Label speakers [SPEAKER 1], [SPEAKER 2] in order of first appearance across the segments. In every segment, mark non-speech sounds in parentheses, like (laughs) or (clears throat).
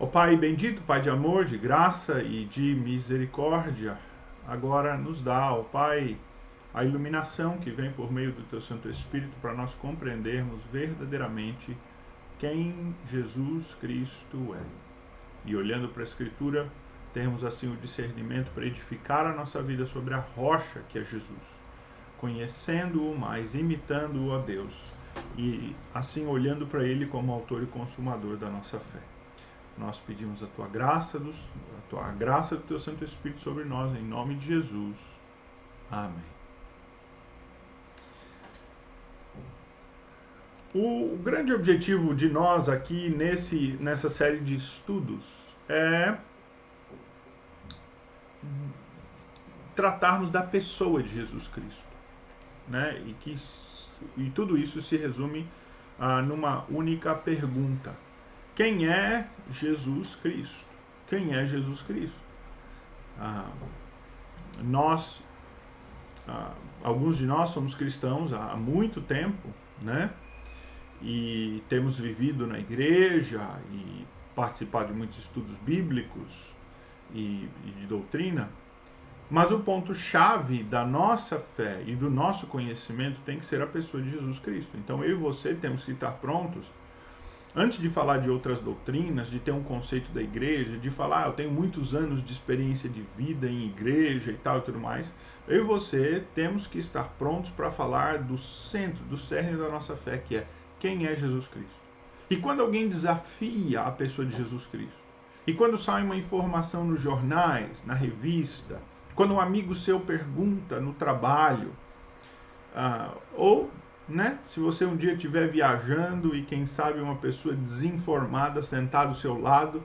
[SPEAKER 1] Ó Pai bendito, Pai de amor, de graça e de misericórdia, agora nos dá, ó Pai, a iluminação que vem por meio do Teu Santo Espírito para nós compreendermos verdadeiramente quem Jesus Cristo é. E olhando para a Escritura, termos assim o discernimento para edificar a nossa vida sobre a rocha que é Jesus, conhecendo-o mais, imitando-o a Deus e assim olhando para Ele como autor e consumador da nossa fé. Nós pedimos a tua graça, dos, a tua graça do teu Santo Espírito sobre nós, em nome de Jesus. Amém. O, o grande objetivo de nós aqui nesse, nessa série de estudos é tratarmos da pessoa de Jesus Cristo, né? E que e tudo isso se resume ah, numa única pergunta: quem é Jesus Cristo? Quem é Jesus Cristo? Ah, nós, ah, alguns de nós somos cristãos há muito tempo, né? E temos vivido na igreja e participado de muitos estudos bíblicos e, e de doutrina. Mas o ponto-chave da nossa fé e do nosso conhecimento tem que ser a pessoa de Jesus Cristo. Então eu e você temos que estar prontos, antes de falar de outras doutrinas, de ter um conceito da igreja, de falar, ah, eu tenho muitos anos de experiência de vida em igreja e tal e tudo mais. Eu e você temos que estar prontos para falar do centro, do cerne da nossa fé, que é quem é Jesus Cristo. E quando alguém desafia a pessoa de Jesus Cristo, e quando sai uma informação nos jornais, na revista, quando um amigo seu pergunta no trabalho, ah, ou né, se você um dia estiver viajando e quem sabe uma pessoa desinformada sentada ao seu lado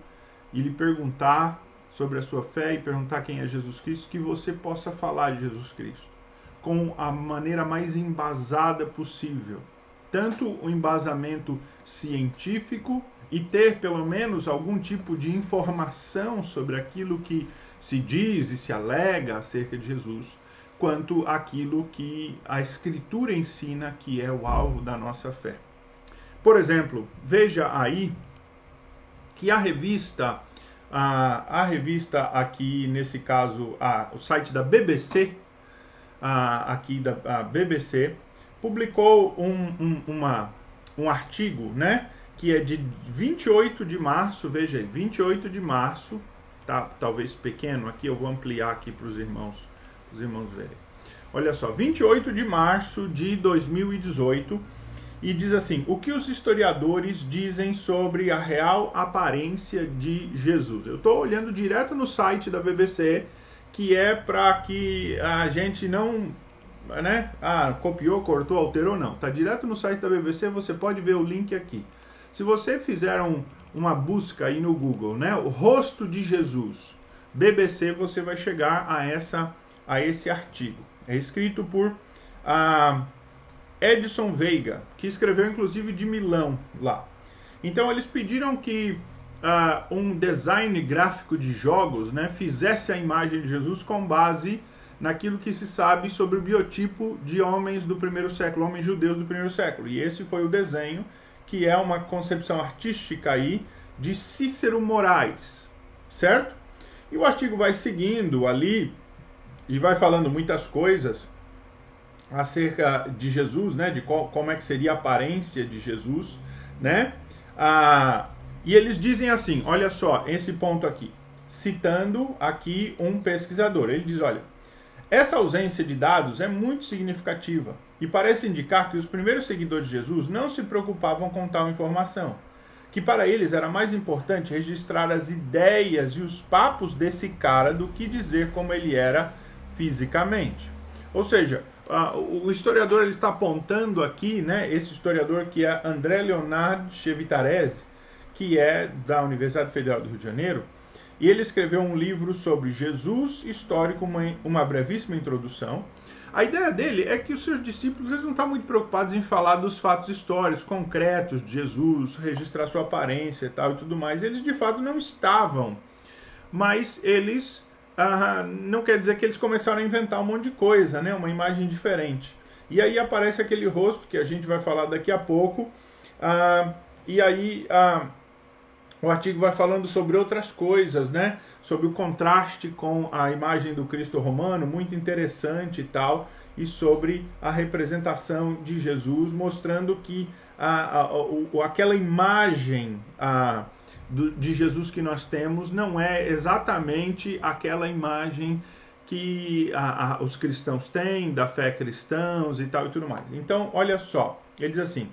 [SPEAKER 1] e lhe perguntar sobre a sua fé e perguntar quem é Jesus Cristo, que você possa falar de Jesus Cristo com a maneira mais embasada possível. Tanto o embasamento científico e ter pelo menos algum tipo de informação sobre aquilo que se diz e se alega acerca de Jesus, quanto aquilo que a Escritura ensina que é o alvo da nossa fé. Por exemplo, veja aí que a revista, a, a revista aqui, nesse caso, a, o site da BBC, a, aqui da BBC, publicou um, um, uma, um artigo, né, que é de 28 de março, veja aí, 28 de março tá talvez pequeno aqui, eu vou ampliar aqui para os irmãos, os irmãos verem. Olha só, 28 de março de 2018 e diz assim: o que os historiadores dizem sobre a real aparência de Jesus? Eu estou olhando direto no site da BBC, que é para que a gente não, né? Ah, copiou, cortou, alterou, não. Tá direto no site da BBC, você pode ver o link aqui. Se você fizer um, uma busca aí no Google, né, o rosto de Jesus, BBC, você vai chegar a essa a esse artigo. É escrito por a Edson Veiga, que escreveu inclusive de Milão lá. Então eles pediram que uh, um design gráfico de jogos né, fizesse a imagem de Jesus com base naquilo que se sabe sobre o biotipo de homens do primeiro século, homens judeus do primeiro século. E esse foi o desenho que é uma concepção artística aí de Cícero Moraes, certo? E o artigo vai seguindo ali e vai falando muitas coisas acerca de Jesus, né? De qual, como é que seria a aparência de Jesus, né? Ah, e eles dizem assim, olha só, esse ponto aqui, citando aqui um pesquisador. Ele diz, olha, essa ausência de dados é muito significativa e parece indicar que os primeiros seguidores de Jesus não se preocupavam com tal informação, que para eles era mais importante registrar as ideias e os papos desse cara do que dizer como ele era fisicamente. Ou seja, o historiador ele está apontando aqui, né, esse historiador que é André Leonardo Chevitarese, que é da Universidade Federal do Rio de Janeiro, e ele escreveu um livro sobre Jesus histórico, uma, uma brevíssima introdução, a ideia dele é que os seus discípulos eles não estão muito preocupados em falar dos fatos históricos concretos de Jesus, registrar sua aparência e tal e tudo mais. Eles de fato não estavam, mas eles ah, não quer dizer que eles começaram a inventar um monte de coisa, né? Uma imagem diferente. E aí aparece aquele rosto que a gente vai falar daqui a pouco. Ah, e aí ah, o artigo vai falando sobre outras coisas, né? Sobre o contraste com a imagem do Cristo romano, muito interessante e tal, e sobre a representação de Jesus, mostrando que aquela imagem a, do, de Jesus que nós temos não é exatamente aquela imagem que os cristãos têm, da fé cristãos e tal e tudo mais. Então, olha só, ele diz assim.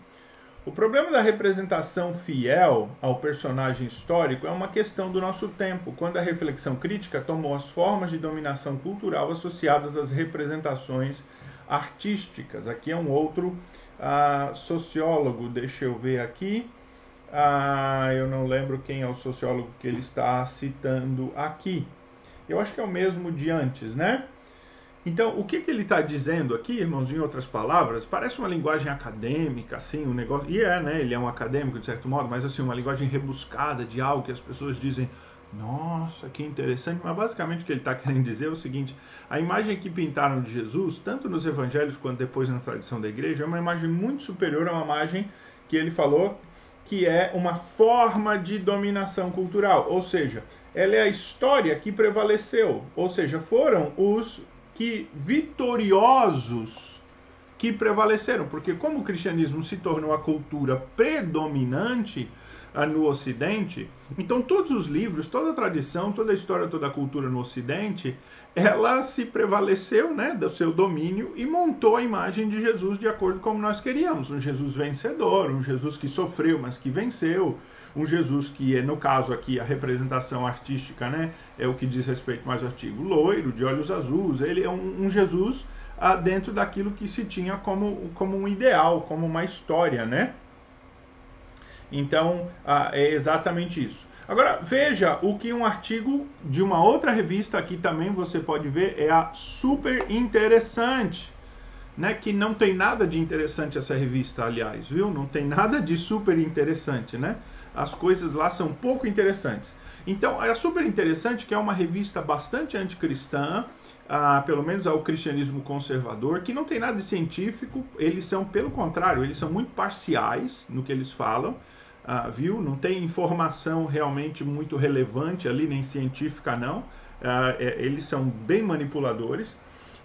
[SPEAKER 1] O problema da representação fiel ao personagem histórico é uma questão do nosso tempo, quando a reflexão crítica tomou as formas de dominação cultural associadas às representações artísticas. Aqui é um outro uh, sociólogo, deixa eu ver aqui. Uh, eu não lembro quem é o sociólogo que ele está citando aqui. Eu acho que é o mesmo de antes, né? Então, o que, que ele está dizendo aqui, irmãos, em outras palavras, parece uma linguagem acadêmica, assim, um negócio. E é, né? Ele é um acadêmico, de certo modo, mas assim, uma linguagem rebuscada de algo que as pessoas dizem, nossa, que interessante. Mas basicamente o que ele está querendo dizer é o seguinte: a imagem que pintaram de Jesus, tanto nos evangelhos quanto depois na tradição da igreja, é uma imagem muito superior a uma imagem que ele falou que é uma forma de dominação cultural, ou seja, ela é a história que prevaleceu, ou seja, foram os que vitoriosos que prevaleceram, porque como o cristianismo se tornou a cultura predominante ah, no Ocidente, então todos os livros, toda a tradição, toda a história, toda a cultura no Ocidente, ela se prevaleceu, né, do seu domínio e montou a imagem de Jesus de acordo com como nós queríamos, um Jesus vencedor, um Jesus que sofreu, mas que venceu, um Jesus que é, no caso aqui, a representação artística, né, é o que diz respeito mais ao artigo, loiro, de olhos azuis, ele é um, um Jesus ah, dentro daquilo que se tinha como, como um ideal, como uma história, né? Então, ah, é exatamente isso. Agora, veja o que um artigo de uma outra revista aqui também você pode ver, é a super interessante. Né, que não tem nada de interessante essa revista, aliás, viu? Não tem nada de super interessante, né? as coisas lá são pouco interessantes. Então, é super interessante que é uma revista bastante anticristã, ah, pelo menos ao cristianismo conservador, que não tem nada de científico, eles são, pelo contrário, eles são muito parciais no que eles falam, ah, viu? Não tem informação realmente muito relevante ali, nem científica não, ah, é, eles são bem manipuladores.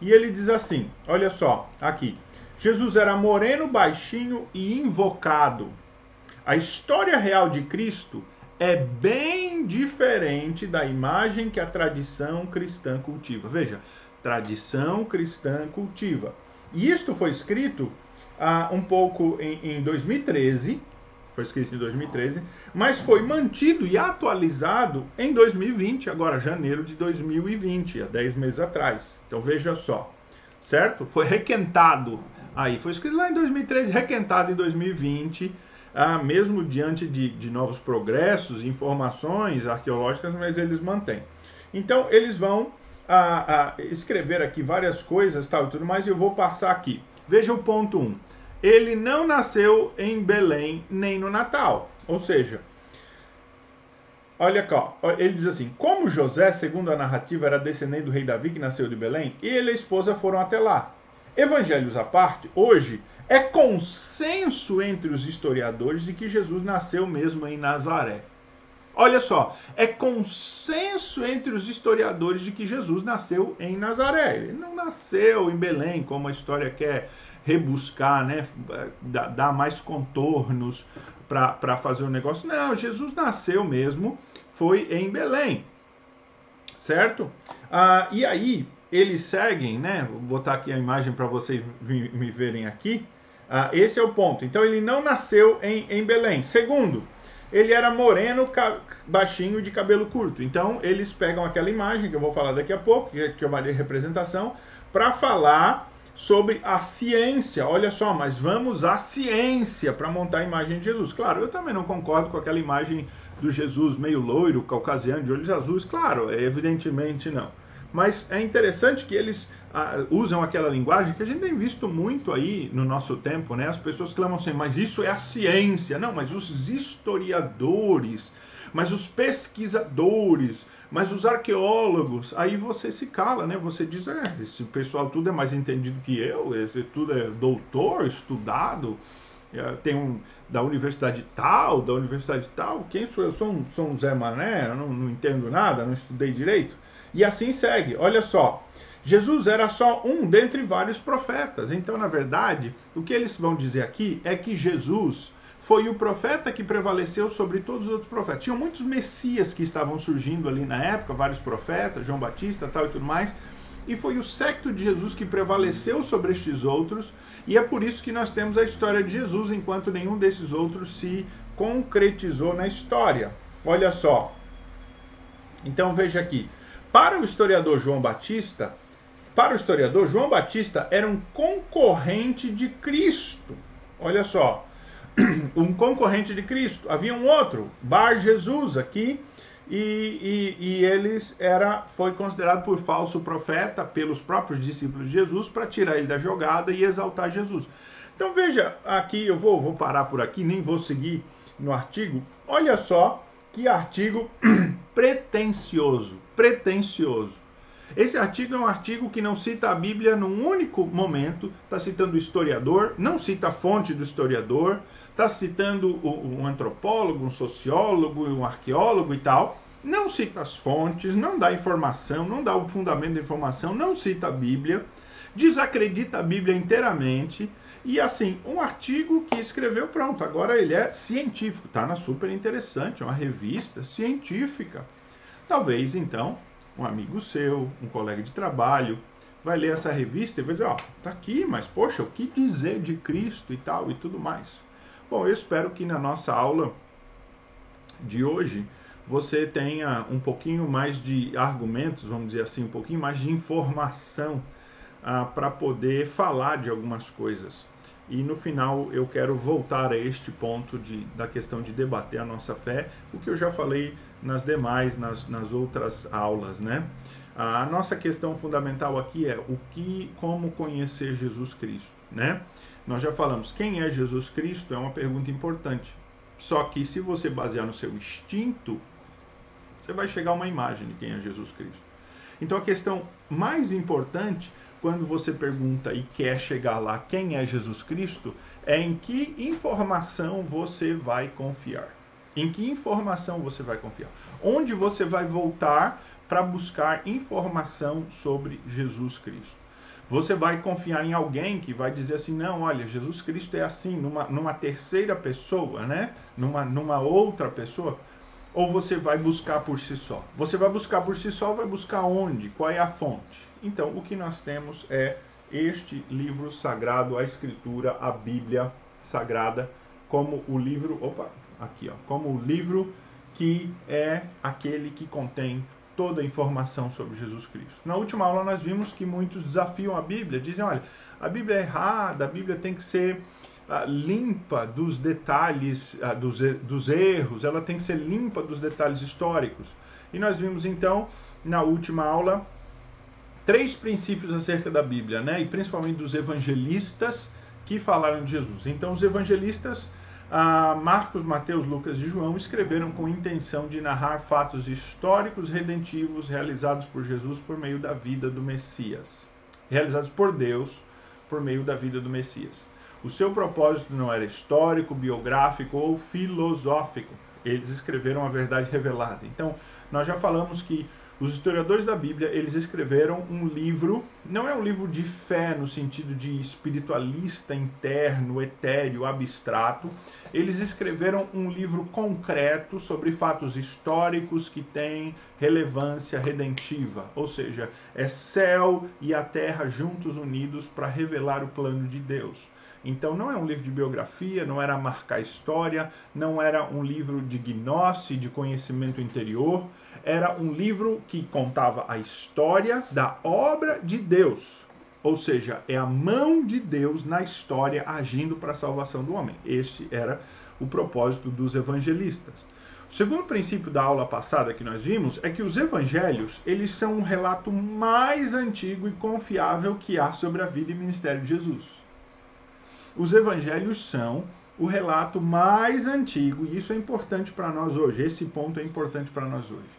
[SPEAKER 1] E ele diz assim: olha só, aqui. Jesus era moreno, baixinho e invocado. A história real de Cristo é bem diferente da imagem que a tradição cristã cultiva. Veja, tradição cristã cultiva. E isto foi escrito ah, um pouco em, em 2013, foi escrito em 2013, mas foi mantido e atualizado em 2020, agora janeiro de 2020, há 10 meses atrás. Então veja só, certo? Foi requentado aí, foi escrito lá em 2013, requentado em 2020 ah, mesmo diante de, de novos progressos, informações arqueológicas, mas eles mantêm. Então, eles vão ah, ah, escrever aqui várias coisas tal, e tudo mais, e eu vou passar aqui. Veja o ponto 1. Um. Ele não nasceu em Belém nem no Natal. Ou seja, olha cá, ele diz assim: Como José, segundo a narrativa, era descendente do rei Davi que nasceu de Belém, ele e a esposa foram até lá. Evangelhos à parte, hoje é consenso entre os historiadores de que Jesus nasceu mesmo em Nazaré. Olha só, é consenso entre os historiadores de que Jesus nasceu em Nazaré. Ele não nasceu em Belém, como a história quer rebuscar, né? dar mais contornos para fazer o um negócio. Não, Jesus nasceu mesmo, foi em Belém. Certo? Ah, e aí, eles seguem, né? Vou botar aqui a imagem para vocês me verem aqui. Ah, esse é o ponto. Então ele não nasceu em, em Belém. Segundo, ele era moreno, baixinho de cabelo curto. Então eles pegam aquela imagem que eu vou falar daqui a pouco, que é uma representação, para falar sobre a ciência. Olha só, mas vamos à ciência para montar a imagem de Jesus. Claro, eu também não concordo com aquela imagem do Jesus meio loiro, caucasiano, de olhos azuis. Claro, evidentemente não. Mas é interessante que eles usam aquela linguagem que a gente tem visto muito aí no nosso tempo, né? As pessoas clamam assim, mas isso é a ciência. Não, mas os historiadores, mas os pesquisadores, mas os arqueólogos. Aí você se cala, né? Você diz, é, esse pessoal tudo é mais entendido que eu, esse tudo é doutor, estudado. é, tem um da universidade tal, da universidade tal, quem sou eu? Sou um, sou um Zé Mané, não, não entendo nada, não estudei direito. E assim segue. Olha só, Jesus era só um dentre vários profetas. Então, na verdade, o que eles vão dizer aqui é que Jesus foi o profeta que prevaleceu sobre todos os outros profetas. Tinham muitos messias que estavam surgindo ali na época, vários profetas, João Batista, tal e tudo mais. E foi o secto de Jesus que prevaleceu sobre estes outros, e é por isso que nós temos a história de Jesus, enquanto nenhum desses outros se concretizou na história. Olha só. Então veja aqui. Para o historiador João Batista, para o historiador, João Batista era um concorrente de Cristo. Olha só. (clears throat) um concorrente de Cristo. Havia um outro, Bar Jesus, aqui, e, e, e eles era, foi considerado por falso profeta pelos próprios discípulos de Jesus para tirar ele da jogada e exaltar Jesus. Então veja, aqui eu vou, vou parar por aqui, nem vou seguir no artigo. Olha só que artigo (clears throat) pretensioso, pretensioso. Esse artigo é um artigo que não cita a Bíblia num único momento, está citando o historiador, não cita a fonte do historiador, está citando um antropólogo, um sociólogo, um arqueólogo e tal. Não cita as fontes, não dá informação, não dá o fundamento da informação, não cita a Bíblia, desacredita a Bíblia inteiramente. E assim, um artigo que escreveu, pronto, agora ele é científico, está na super interessante, é uma revista científica. Talvez então um amigo seu, um colega de trabalho, vai ler essa revista e vai dizer, ó, oh, tá aqui, mas poxa, o que dizer de Cristo e tal e tudo mais. Bom, eu espero que na nossa aula de hoje você tenha um pouquinho mais de argumentos, vamos dizer assim, um pouquinho mais de informação ah, para poder falar de algumas coisas. E no final eu quero voltar a este ponto de, da questão de debater a nossa fé, o que eu já falei nas demais, nas, nas outras aulas, né? A nossa questão fundamental aqui é o que, como conhecer Jesus Cristo, né? Nós já falamos quem é Jesus Cristo é uma pergunta importante. Só que se você basear no seu instinto, você vai chegar a uma imagem de quem é Jesus Cristo. Então a questão mais importante quando você pergunta e quer chegar lá quem é Jesus Cristo, é em que informação você vai confiar. Em que informação você vai confiar? Onde você vai voltar para buscar informação sobre Jesus Cristo? Você vai confiar em alguém que vai dizer assim, não, olha, Jesus Cristo é assim, numa, numa terceira pessoa, né? Numa, numa outra pessoa? Ou você vai buscar por si só? Você vai buscar por si só, vai buscar onde? Qual é a fonte? Então, o que nós temos é este livro sagrado, a Escritura, a Bíblia Sagrada, como o livro, opa, aqui, ó, como o livro que é aquele que contém toda a informação sobre Jesus Cristo. Na última aula nós vimos que muitos desafiam a Bíblia, dizem, olha, a Bíblia é errada, a Bíblia tem que ser limpa dos detalhes, dos, dos erros, ela tem que ser limpa dos detalhes históricos. E nós vimos então, na última aula, três princípios acerca da Bíblia, né? E principalmente dos evangelistas que falaram de Jesus. Então, os evangelistas ah, Marcos, Mateus, Lucas e João escreveram com intenção de narrar fatos históricos redentivos realizados por Jesus por meio da vida do Messias. Realizados por Deus por meio da vida do Messias. O seu propósito não era histórico, biográfico ou filosófico. Eles escreveram a verdade revelada. Então, nós já falamos que os historiadores da Bíblia, eles escreveram um livro, não é um livro de fé no sentido de espiritualista interno, etéreo, abstrato. Eles escreveram um livro concreto sobre fatos históricos que têm relevância redentiva, ou seja, é céu e a terra juntos unidos para revelar o plano de Deus. Então não é um livro de biografia, não era marcar história, não era um livro de gnose, de conhecimento interior, era um livro que contava a história da obra de Deus. Ou seja, é a mão de Deus na história agindo para a salvação do homem. Este era o propósito dos evangelistas. O segundo princípio da aula passada que nós vimos é que os evangelhos, eles são um relato mais antigo e confiável que há sobre a vida e ministério de Jesus. Os evangelhos são o relato mais antigo, e isso é importante para nós hoje. Esse ponto é importante para nós hoje.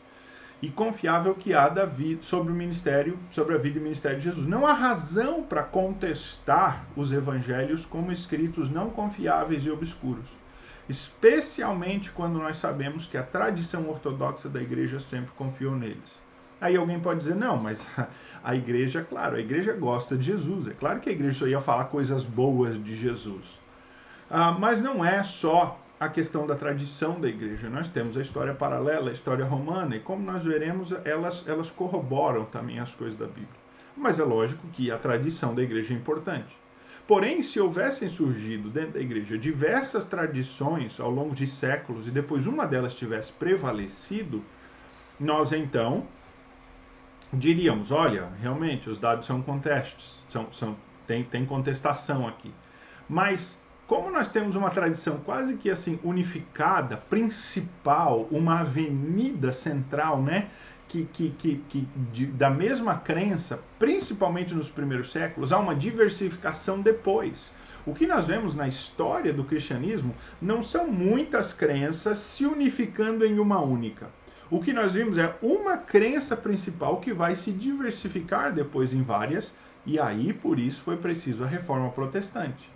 [SPEAKER 1] e confiável que há da vida, sobre o ministério, sobre a vida e ministério de Jesus. Não há razão para contestar os evangelhos como escritos não confiáveis e obscuros, especialmente quando nós sabemos que a tradição ortodoxa da igreja sempre confiou neles. Aí alguém pode dizer, não, mas (laughs) a igreja, claro, a igreja gosta de Jesus. É claro que a igreja só ia falar coisas boas de Jesus. Ah, mas não é só a questão da tradição da igreja. Nós temos a história paralela, a história romana, e como nós veremos, elas, elas corroboram também as coisas da Bíblia. Mas é lógico que a tradição da igreja é importante. Porém, se houvessem surgido dentro da igreja diversas tradições ao longo de séculos e depois uma delas tivesse prevalecido, nós então diríamos: olha, realmente os dados são contestes, são, são, tem, tem contestação aqui. Mas como nós temos uma tradição quase que assim unificada, principal, uma avenida central, né? Que, que, que, que de, da mesma crença, principalmente nos primeiros séculos, há uma diversificação depois. O que nós vemos na história do cristianismo não são muitas crenças se unificando em uma única. O que nós vimos é uma crença principal que vai se diversificar depois em várias, e aí por isso foi preciso a reforma protestante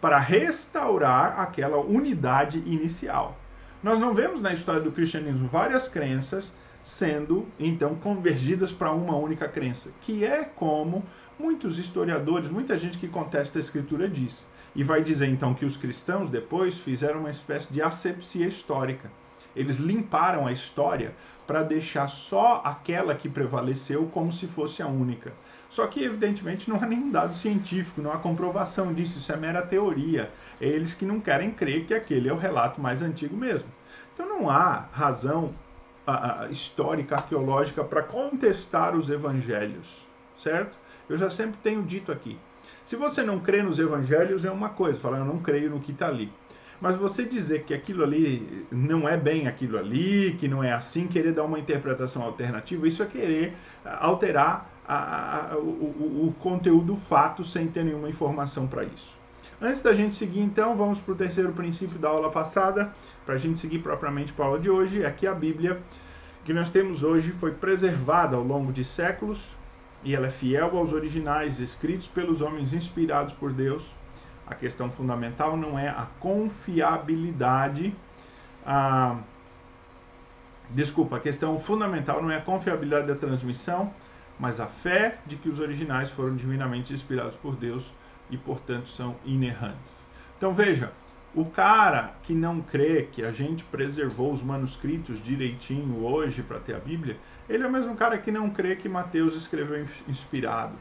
[SPEAKER 1] para restaurar aquela unidade inicial. Nós não vemos na história do cristianismo várias crenças sendo então convergidas para uma única crença, que é como muitos historiadores, muita gente que contesta a escritura diz. E vai dizer então que os cristãos depois fizeram uma espécie de asepsia histórica. Eles limparam a história para deixar só aquela que prevaleceu como se fosse a única. Só que, evidentemente, não há nenhum dado científico, não há comprovação disso, isso é mera teoria. É eles que não querem crer que aquele é o relato mais antigo mesmo. Então não há razão a, a, histórica, arqueológica para contestar os evangelhos, certo? Eu já sempre tenho dito aqui. Se você não crê nos evangelhos é uma coisa, falar eu não creio no que está ali. Mas você dizer que aquilo ali não é bem aquilo ali, que não é assim, querer dar uma interpretação alternativa, isso é querer alterar a, a, o, o conteúdo fato sem ter nenhuma informação para isso. Antes da gente seguir, então, vamos para o terceiro princípio da aula passada, para a gente seguir propriamente para a aula de hoje. Que a Bíblia que nós temos hoje foi preservada ao longo de séculos e ela é fiel aos originais escritos pelos homens inspirados por Deus. A questão fundamental não é a confiabilidade. A... Desculpa, a questão fundamental não é a confiabilidade da transmissão, mas a fé de que os originais foram divinamente inspirados por Deus e, portanto, são inerrantes. Então veja, o cara que não crê que a gente preservou os manuscritos direitinho hoje para ter a Bíblia, ele é o mesmo cara que não crê que Mateus escreveu inspirado.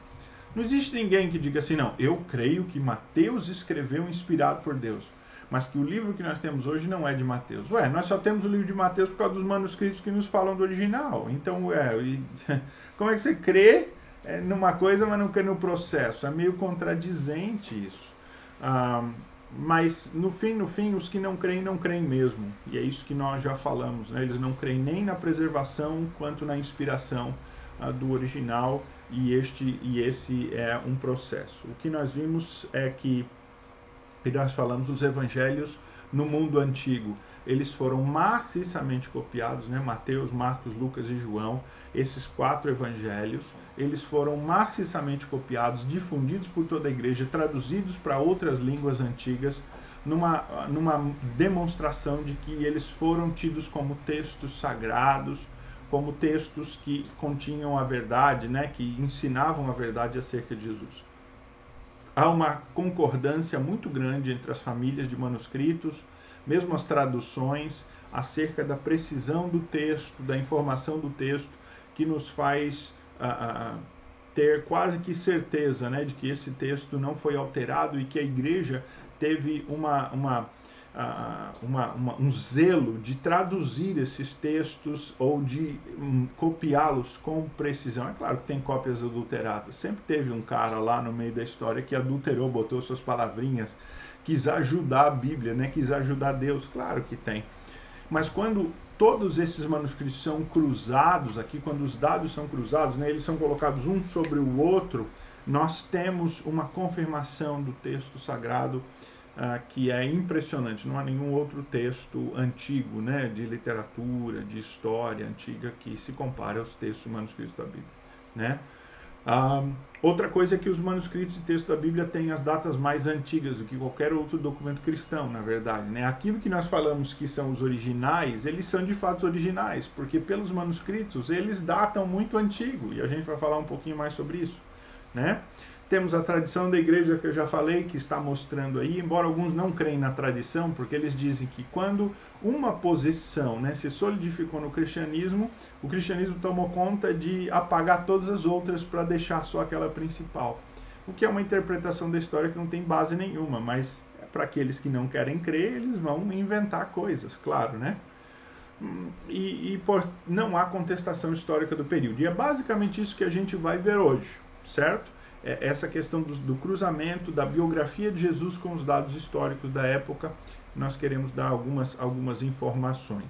[SPEAKER 1] Não existe ninguém que diga assim, não, eu creio que Mateus escreveu inspirado por Deus mas que o livro que nós temos hoje não é de Mateus. Ué, nós só temos o livro de Mateus por causa dos manuscritos que nos falam do original. Então, ué, (laughs) como é que você crê é, numa coisa, mas não crê no processo? É meio contradizente isso. Ah, mas no fim, no fim, os que não creem, não creem mesmo. E é isso que nós já falamos, né? Eles não creem nem na preservação quanto na inspiração ah, do original. E este e esse é um processo. O que nós vimos é que e nós falamos os evangelhos no mundo antigo. Eles foram maciçamente copiados, né? Mateus, Marcos, Lucas e João, esses quatro evangelhos, eles foram maciçamente copiados, difundidos por toda a igreja, traduzidos para outras línguas antigas, numa, numa demonstração de que eles foram tidos como textos sagrados, como textos que continham a verdade, né? que ensinavam a verdade acerca de Jesus há uma concordância muito grande entre as famílias de manuscritos, mesmo as traduções, acerca da precisão do texto, da informação do texto, que nos faz uh, uh, ter quase que certeza né, de que esse texto não foi alterado e que a igreja teve uma, uma uma, uma, um zelo de traduzir esses textos ou de um, copiá-los com precisão. É claro que tem cópias adulteradas. Sempre teve um cara lá no meio da história que adulterou, botou suas palavrinhas, quis ajudar a Bíblia, né? quis ajudar Deus. Claro que tem. Mas quando todos esses manuscritos são cruzados aqui, quando os dados são cruzados, né, eles são colocados um sobre o outro, nós temos uma confirmação do texto sagrado ah, que é impressionante. Não há nenhum outro texto antigo, né, de literatura, de história antiga que se compare aos textos manuscritos da Bíblia, né? Ah, outra coisa é que os manuscritos de texto da Bíblia têm as datas mais antigas do que qualquer outro documento cristão, na verdade. Né? Aquilo que nós falamos que são os originais, eles são de fato originais, porque pelos manuscritos eles datam muito antigo, e a gente vai falar um pouquinho mais sobre isso. Né? Temos a tradição da igreja que eu já falei, que está mostrando aí, embora alguns não creem na tradição, porque eles dizem que quando uma posição né, se solidificou no cristianismo, o cristianismo tomou conta de apagar todas as outras para deixar só aquela principal. O que é uma interpretação da história que não tem base nenhuma, mas para aqueles que não querem crer, eles vão inventar coisas, claro, né? E, e por, não há contestação histórica do período. E é basicamente isso que a gente vai ver hoje, certo? É, essa questão do, do, cruzamento da biografia de Jesus com os dados históricos da época. Nós queremos dar algumas, algumas informações.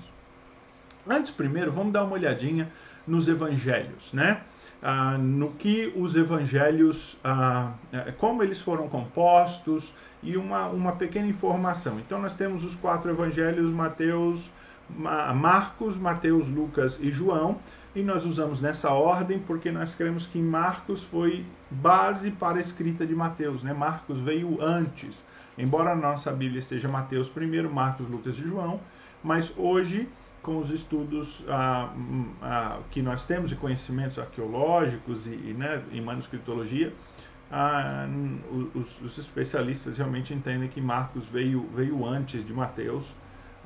[SPEAKER 1] Antes, primeiro, vamos dar uma olhadinha nos evangelhos, né? Ah, no que os evangelhos, ah, é, como eles foram compostos e uma, uma pequena informação. Então, nós temos os quatro evangelhos: Mateus, Marcos, Mateus, Lucas e João e nós usamos nessa ordem porque nós cremos que Marcos foi base para a escrita de Mateus, né? Marcos veio antes. Embora a nossa Bíblia esteja Mateus primeiro, Marcos, Lucas e João, mas hoje com os estudos ah, ah, que nós temos de conhecimentos arqueológicos e, e, né, em manuscritologia, ah, os, os, especialistas realmente entendem que Marcos veio, veio antes de Mateus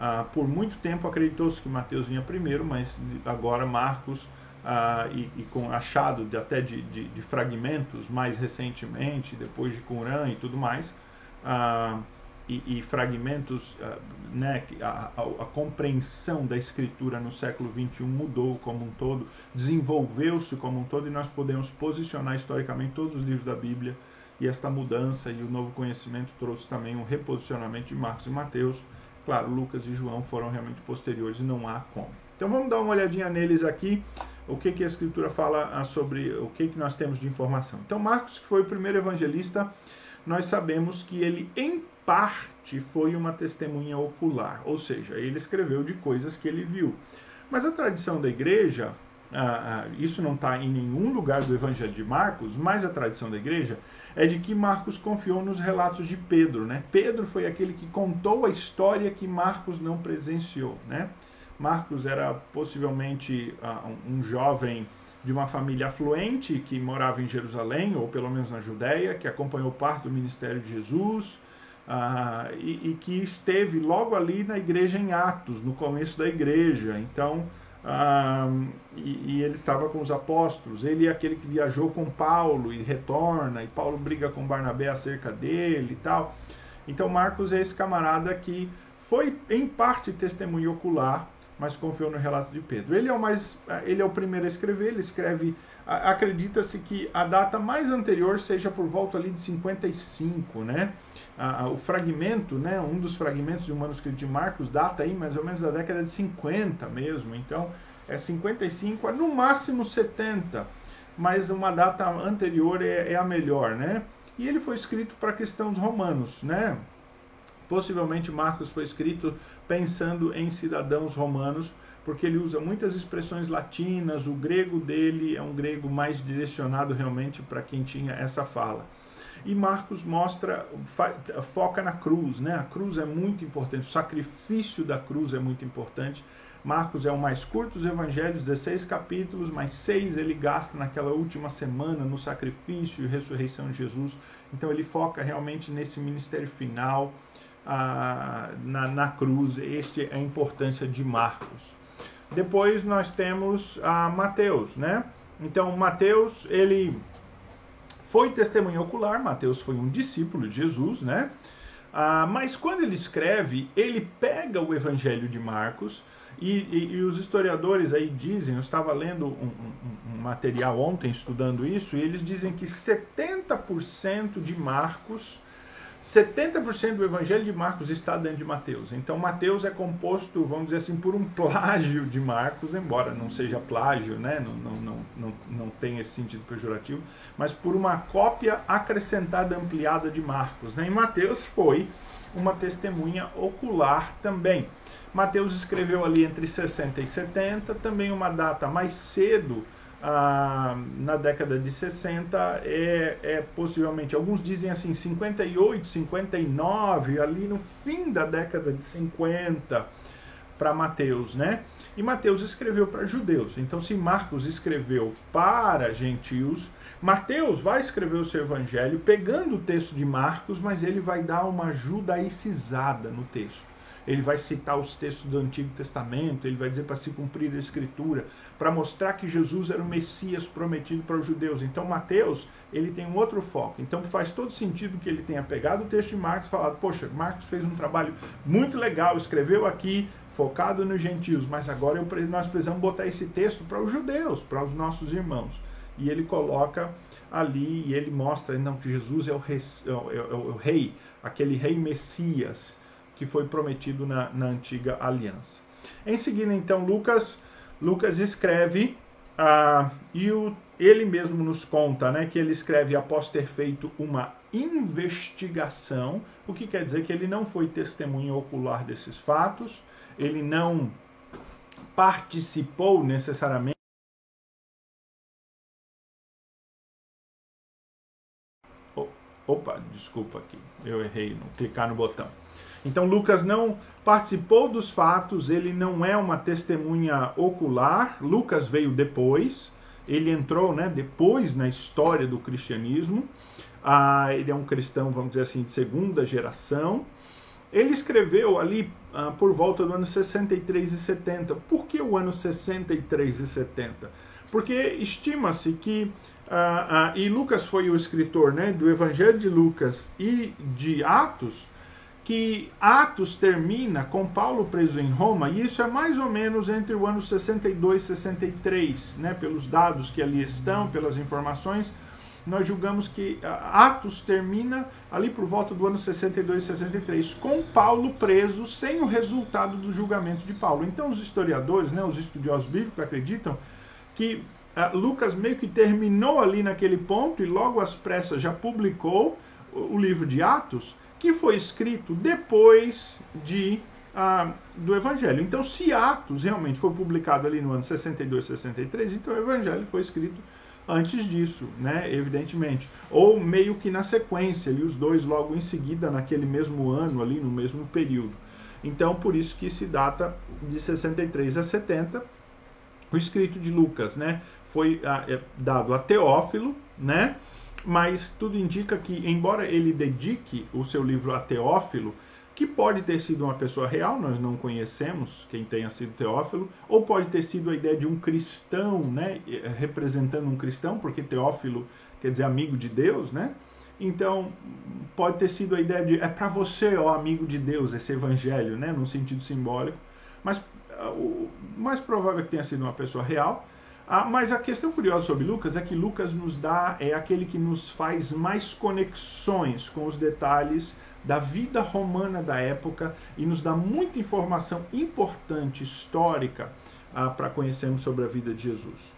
[SPEAKER 1] ah, por muito tempo acreditou-se que Mateus vinha primeiro, mas agora Marcos, ah, e, e, com achado de, até de, de, de, fragmentos mais recentemente, depois de Qumran e tudo mais, ah, e, e, fragmentos, ah, né, a, a, a, compreensão da escritura no século XXI mudou como um todo, desenvolveu-se como um todo, e nós podemos posicionar historicamente todos os livros da Bíblia, e esta mudança e o novo conhecimento trouxe também um reposicionamento de Marcos e Mateus, Claro, Lucas e João foram realmente posteriores e não há como. Então vamos dar uma olhadinha neles aqui, o que, que a Escritura fala ah, sobre o que, que nós temos de informação. Então, Marcos, que foi o primeiro evangelista, nós sabemos que ele, em parte, foi uma testemunha ocular, ou seja, ele escreveu de coisas que ele viu. Mas a tradição da igreja ah, isso não está em nenhum lugar do Evangelho de Marcos, mas a tradição da igreja é de que Marcos confiou nos relatos de Pedro. Né? Pedro foi aquele que contou a história que Marcos não presenciou. Né? Marcos era possivelmente ah, um jovem de uma família afluente que morava em Jerusalém, ou pelo menos na Judéia, que acompanhou parte do ministério de Jesus. Ah, e, e, que esteve logo ali na igreja em Atos, no começo da igreja. Então, ah, e, e, ele estava com os apóstolos. Ele é aquele que viajou com Paulo e retorna, e Paulo briga com Barnabé acerca dele e tal. Então, Marcos é esse camarada que foi, em parte, testemunho ocular, mas confiou no relato de Pedro. Ele é o mais, ele é o primeiro a escrever. Ele escreve, acredita-se que a data mais anterior seja por volta ali de 55, né? O fragmento, né, um dos fragmentos do manuscrito de Marcos data aí mais ou menos da década de 50 mesmo. Então, é 55 a no máximo 70, mas uma data anterior é, é a melhor, né? E ele foi escrito para cristãos romanos, né? Possivelmente Marcos foi escrito pensando em cidadãos romanos, porque ele usa muitas expressões latinas, o grego dele é um grego mais direcionado realmente para quem tinha essa fala. E Marcos mostra, foca na cruz, né? A cruz é muito importante, o sacrifício da cruz é muito importante. Marcos é o mais curto dos evangelhos, 16 capítulos, mas seis ele gasta naquela última semana no sacrifício e ressurreição de Jesus. Então ele foca realmente nesse ministério final, ah, na, na cruz. Este é a importância de Marcos. Depois nós temos a Mateus, né? Então Mateus, ele foi testemunha ocular, Mateus foi um discípulo de Jesus, né? Ah, mas quando ele escreve, ele pega o Evangelho de Marcos e, e, e os historiadores aí dizem, eu estava lendo um, um, um, material ontem estudando isso, e eles dizem que 70% de Marcos 70% do Evangelho de Marcos está dentro de Mateus. Então, Mateus é composto, vamos dizer assim, por um plágio de Marcos, embora não seja plágio, né? não, não, não, não, não tem esse sentido pejorativo, mas por uma cópia acrescentada, ampliada de Marcos. Né? E Mateus foi uma testemunha ocular também. Mateus escreveu ali entre 60 e 70, também uma data mais cedo, ah, na década de 60, é, é possivelmente, alguns dizem assim, 58, 59, ali no fim da década de 50 para Mateus, né? E Mateus escreveu para judeus. Então, se Marcos escreveu para gentios, Mateus vai escrever o seu evangelho pegando o texto de Marcos, mas ele vai dar uma judaicizada no texto ele vai citar os textos do Antigo Testamento, ele vai dizer para se cumprir a Escritura, para mostrar que Jesus era o Messias prometido para os judeus. Então, Mateus, ele tem um outro foco. Então, faz todo sentido que ele tenha pegado o texto de Marcos e falado, poxa, Marcos fez um trabalho muito legal, escreveu aqui, focado nos gentios, mas agora eu, nós precisamos botar esse texto para os judeus, para os nossos irmãos. E ele coloca ali, e ele mostra não, que Jesus é o rei, é o, é o rei aquele rei Messias, que foi prometido na, na antiga aliança. Em seguida, então, Lucas, Lucas escreve, ah, e o, ele mesmo nos conta né, que ele escreve após ter feito uma investigação, o que quer dizer que ele não foi testemunha ocular desses fatos, ele não participou necessariamente. Opa, desculpa aqui, eu errei no clicar no botão. Então Lucas não participou dos fatos, ele não é uma testemunha ocular. Lucas veio depois, ele entrou né, depois na história do cristianismo. Ah, ele é um cristão, vamos dizer assim, de segunda geração. Ele escreveu ali ah, por volta do ano 63 e 70. Por que o ano 63 e 70? Porque estima-se que, ah, ah, e Lucas foi o escritor né, do Evangelho de Lucas e de Atos, que Atos termina com Paulo preso em Roma, e isso é mais ou menos entre o ano 62 e 63, né, pelos dados que ali estão, pelas informações, nós julgamos que Atos termina ali por volta do ano 62 e 63, com Paulo preso sem o resultado do julgamento de Paulo. Então os historiadores, né, os estudiosos bíblicos acreditam que uh, Lucas meio que terminou ali naquele ponto e logo às pressas já publicou o, o livro de Atos, que foi escrito depois de ah, do Evangelho. Então, se Atos realmente foi publicado ali no ano 62, 63, então o Evangelho foi escrito antes disso, né? Evidentemente. Ou meio que na sequência, ali, os dois logo em seguida, naquele mesmo ano, ali, no mesmo período. Então, por isso que se data de 63 a 70. O escrito de Lucas, né? Foi ah, é, dado a Teófilo, né? Mas tudo indica que, embora ele dedique o seu livro a Teófilo, que pode ter sido uma pessoa real, nós não conhecemos quem tenha sido Teófilo, ou pode ter sido a ideia de um cristão, né, representando um cristão, porque Teófilo quer dizer amigo de Deus, né? Então, pode ter sido a ideia de é para você, ó amigo de Deus, esse evangelho, né, num sentido simbólico, mas uh, o mais provável é que tenha sido uma pessoa real. Ah, mas a questão curiosa sobre Lucas é que Lucas nos dá, é aquele que nos faz mais conexões com os detalhes da vida romana da época e nos dá muita informação importante, histórica, ah, para conhecermos sobre a vida de Jesus.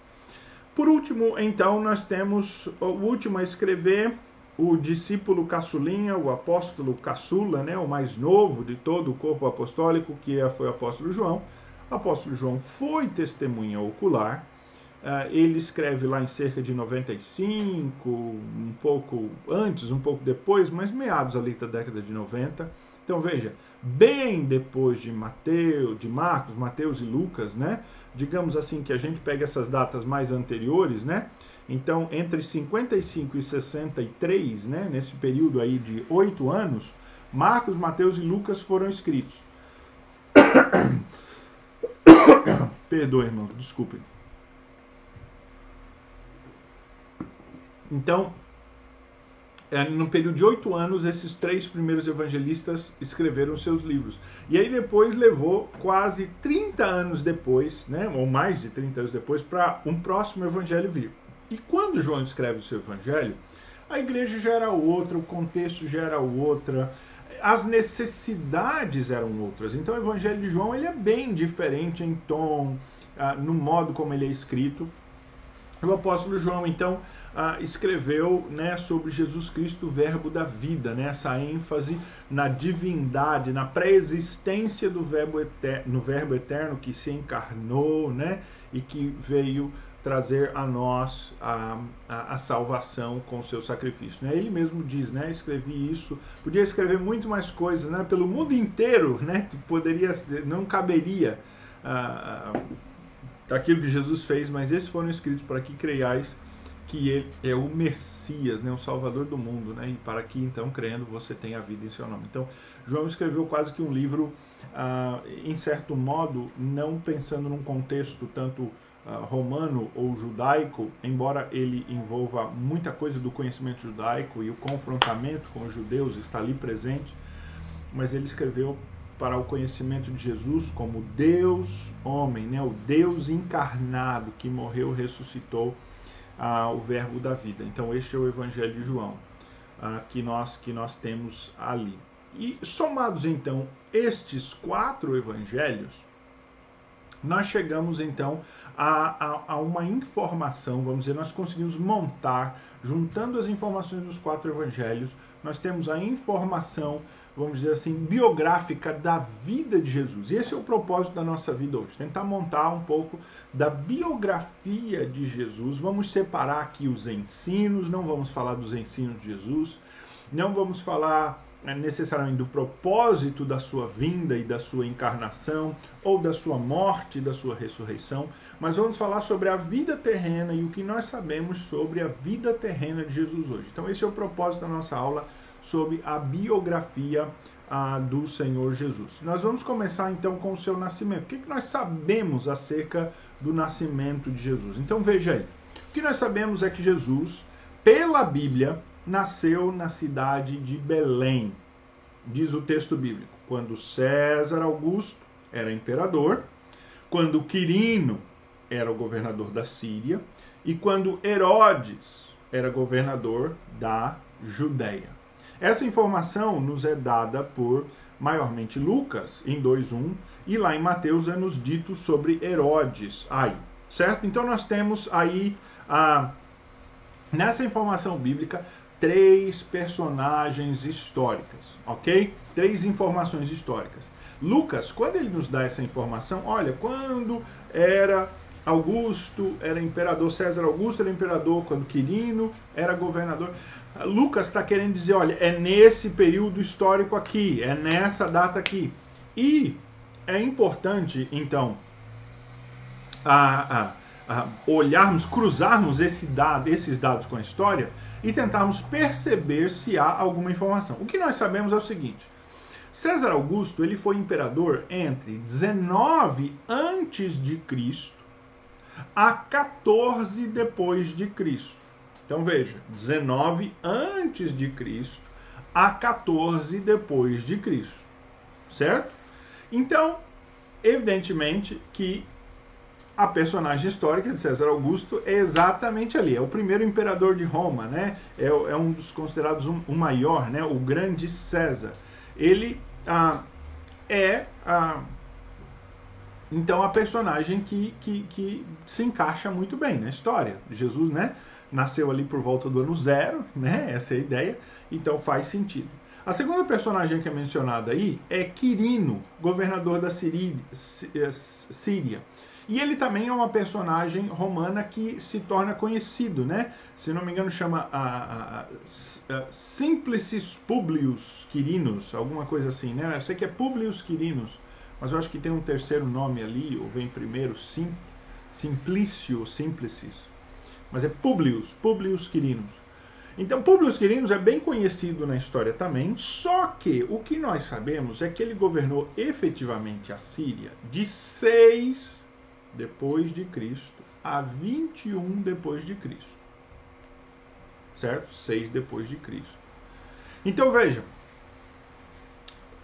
[SPEAKER 1] Por último, então, nós temos o último a escrever, o discípulo caçulinha, o apóstolo caçula, né, o mais novo de todo o corpo apostólico, que é, foi o apóstolo João. O apóstolo João foi testemunha ocular, ele escreve lá em cerca de 95, um pouco antes, um pouco depois, mas meados ali da década de 90. Então veja, bem depois de Mateus, de Marcos, Mateus e Lucas, né? Digamos assim que a gente pega essas datas mais anteriores, né? Então, entre 55 e 63, né, nesse período aí de oito anos, Marcos, Mateus e Lucas foram escritos. (coughs) Perdoe, irmão, desculpe. Então, é, no período de oito anos, esses três primeiros evangelistas escreveram seus livros. E aí depois levou quase 30 anos depois, né, ou mais de 30 anos depois, para um próximo evangelho vir. E quando João escreve o seu evangelho, a igreja já era outra, o contexto já era outra, as necessidades eram outras. Então o evangelho de João ele é bem diferente em tom, ah, no modo como ele é escrito O apóstolo João, então, ah, escreveu né, sobre Jesus Cristo, o verbo da vida, né, essa ênfase na divindade, na pré-existência do verbo eterno, no verbo eterno que se encarnou né, e que veio trazer a nós a, a, a, salvação com seu sacrifício. Né? Ele mesmo diz, né? Escrevi isso, podia escrever muito mais coisas, né? Pelo mundo inteiro, né? Poderia, não caberia ah, ah, aquilo que Jesus fez, mas esses foram escritos para que creiais que ele é o Messias, né? O Salvador do mundo, né? E para que então, crendo, você tenha vida em seu nome. Então, João escreveu quase que um livro, ah, em certo modo, não pensando num contexto tanto ah, romano ou judaico, embora ele envolva muita coisa do conhecimento judaico e o confrontamento com os judeus está ali presente, mas ele escreveu para o conhecimento de Jesus como Deus homem, né? o Deus encarnado que morreu, ressuscitou, ah, o verbo da vida. Então este é o Evangelho de João ah, que nós que nós temos ali. E somados então estes quatro evangelhos, nós chegamos então a, a, a, uma informação, vamos dizer, nós conseguimos montar, juntando as informações dos quatro evangelhos, nós temos a informação, vamos dizer assim, biográfica da vida de Jesus. E esse é o propósito da nossa vida hoje, tentar montar um pouco da biografia de Jesus. Vamos separar aqui os ensinos, não vamos falar dos ensinos de Jesus, não vamos falar necessariamente do propósito da sua vinda e da sua encarnação, ou da sua morte e da sua ressurreição, mas vamos falar sobre a vida terrena e o que nós sabemos sobre a vida terrena de Jesus hoje. Então, esse é o propósito da nossa aula sobre a biografia do Senhor Jesus. Nós vamos começar então com o seu nascimento. O que, que nós sabemos acerca do nascimento de Jesus? Então, veja aí. O que nós sabemos é que Jesus, pela Bíblia, nasceu na cidade de Belém. Diz o texto bíblico: quando César Augusto era imperador, quando Quirino era o governador da Síria e quando Herodes era governador da Judéia. Essa informação nos é dada por maiormente Lucas em 2:1 e lá em Mateus é nos dito sobre Herodes aí, certo? Então nós temos aí a nessa informação bíblica três personagens históricas, ok? Três informações históricas. Lucas, quando ele nos dá essa informação, olha, quando era Augusto, era imperador, César Augusto era imperador, quando Quirino era governador. Lucas está querendo dizer, olha, é nesse período histórico aqui, é nessa data aqui. E é importante, então, a, a, a olharmos, cruzarmos esse dado, esses dados com a história e tentarmos perceber se há alguma informação. O que nós sabemos é o seguinte: César Augusto ele foi imperador entre 19 antes de Cristo a 14 depois de Cristo. Então veja, 19 antes de Cristo a 14 depois de Cristo. Certo? Então, evidentemente que a personagem histórica de César Augusto é exatamente ali. É o primeiro imperador de Roma, né? É, é um dos considerados um, um, maior, né? O grande César. Ele ah, é ah, então a personagem que, que, que se encaixa muito bem na história. Jesus, né? Nasceu ali por volta do ano zero, né? Essa é a ideia. Então faz sentido. A segunda personagem que é mencionada aí é Quirino, governador da Síria. E ele também é uma personagem romana que se torna conhecido, né? Se não me engano, chama a, a, a Simplicis Publius Quirinos, alguma coisa assim, né? Eu sei que é Publius Quirinos, mas eu acho que tem um terceiro nome ali, ou vem primeiro, Sim, Simplício, Simplicis. Mas é Publius, Publius Quirinos. Então, Publius Quirinos é bem conhecido na história também, só que o que nós sabemos é que ele governou efetivamente a Síria de 6 depois de Cristo a 21 depois de Cristo. Certo? 6 depois de Cristo. Então veja,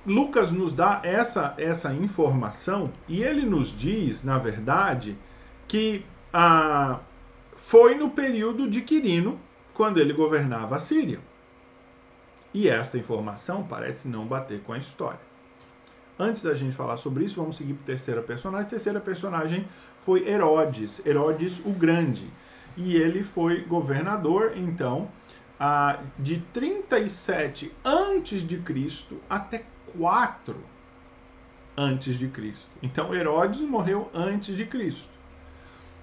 [SPEAKER 1] Lucas nos dá essa essa informação e ele nos diz, na verdade, que ah, foi no período de Quirino, quando ele governava a Síria. E esta informação parece não bater com a história. Antes da gente falar sobre isso, vamos seguir para a terceira personagem. A terceira personagem foi Herodes, Herodes o Grande. e ele foi governador, então, de 37 antes de Cristo até 4 antes de Cristo. Então Herodes morreu antes de Cristo,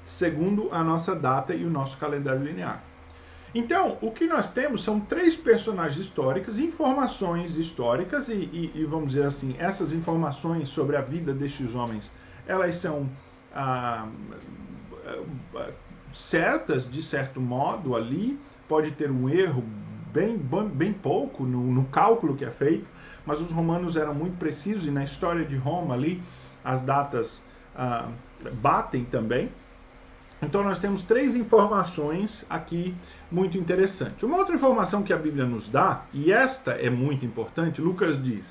[SPEAKER 1] segundo a nossa data e o nosso calendário linear. Então, o que nós temos são três personagens históricas, informações históricas, e, e, e vamos dizer assim, essas informações sobre a vida destes homens, elas são ah, certas, de certo modo, ali, pode ter um erro bem, bem pouco no, no cálculo que é feito, mas os romanos eram muito precisos e na história de Roma ali as datas ah, batem também. Então nós temos três informações aqui muito interessantes. Uma outra informação que a Bíblia nos dá, e esta é muito importante, Lucas diz,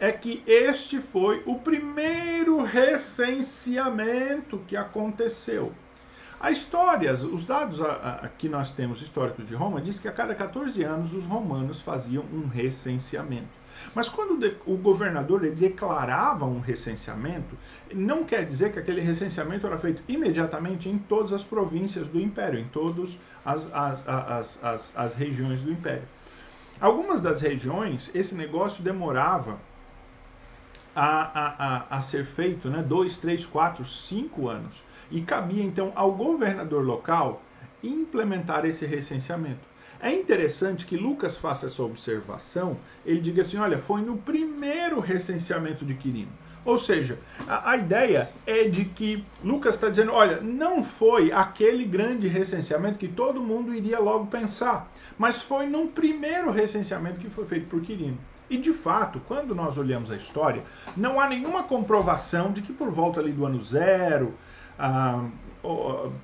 [SPEAKER 1] é que este foi o primeiro recenseamento que aconteceu. A história, os dados que nós temos históricos de Roma diz que a cada 14 anos os romanos faziam um recenseamento. Mas quando o governador declarava um recenseamento, não quer dizer que aquele recenseamento era feito imediatamente em todas as províncias do império, em todas as, as, as, as, as regiões do império. Algumas das regiões, esse negócio demorava a, a, a, a ser feito, né? dois, três, quatro, cinco anos. E cabia então ao governador local implementar esse recenseamento. É interessante que Lucas faça essa observação, ele diga assim: olha, foi no primeiro recenseamento de Quirino. Ou seja, a, a ideia é de que Lucas está dizendo: olha, não foi aquele grande recenseamento que todo mundo iria logo pensar, mas foi num primeiro recenseamento que foi feito por Quirino. E de fato, quando nós olhamos a história, não há nenhuma comprovação de que por volta ali do ano zero, ah,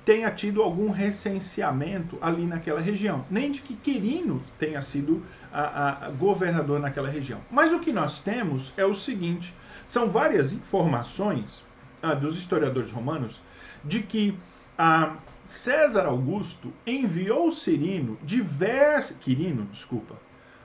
[SPEAKER 1] tenha tido algum recenseamento ali naquela região, nem de que Quirino tenha sido a, a, governador naquela região. Mas o que nós temos é o seguinte: são várias informações ah, dos historiadores romanos de que ah, César Augusto enviou Cirino divers, Quirino, desculpa,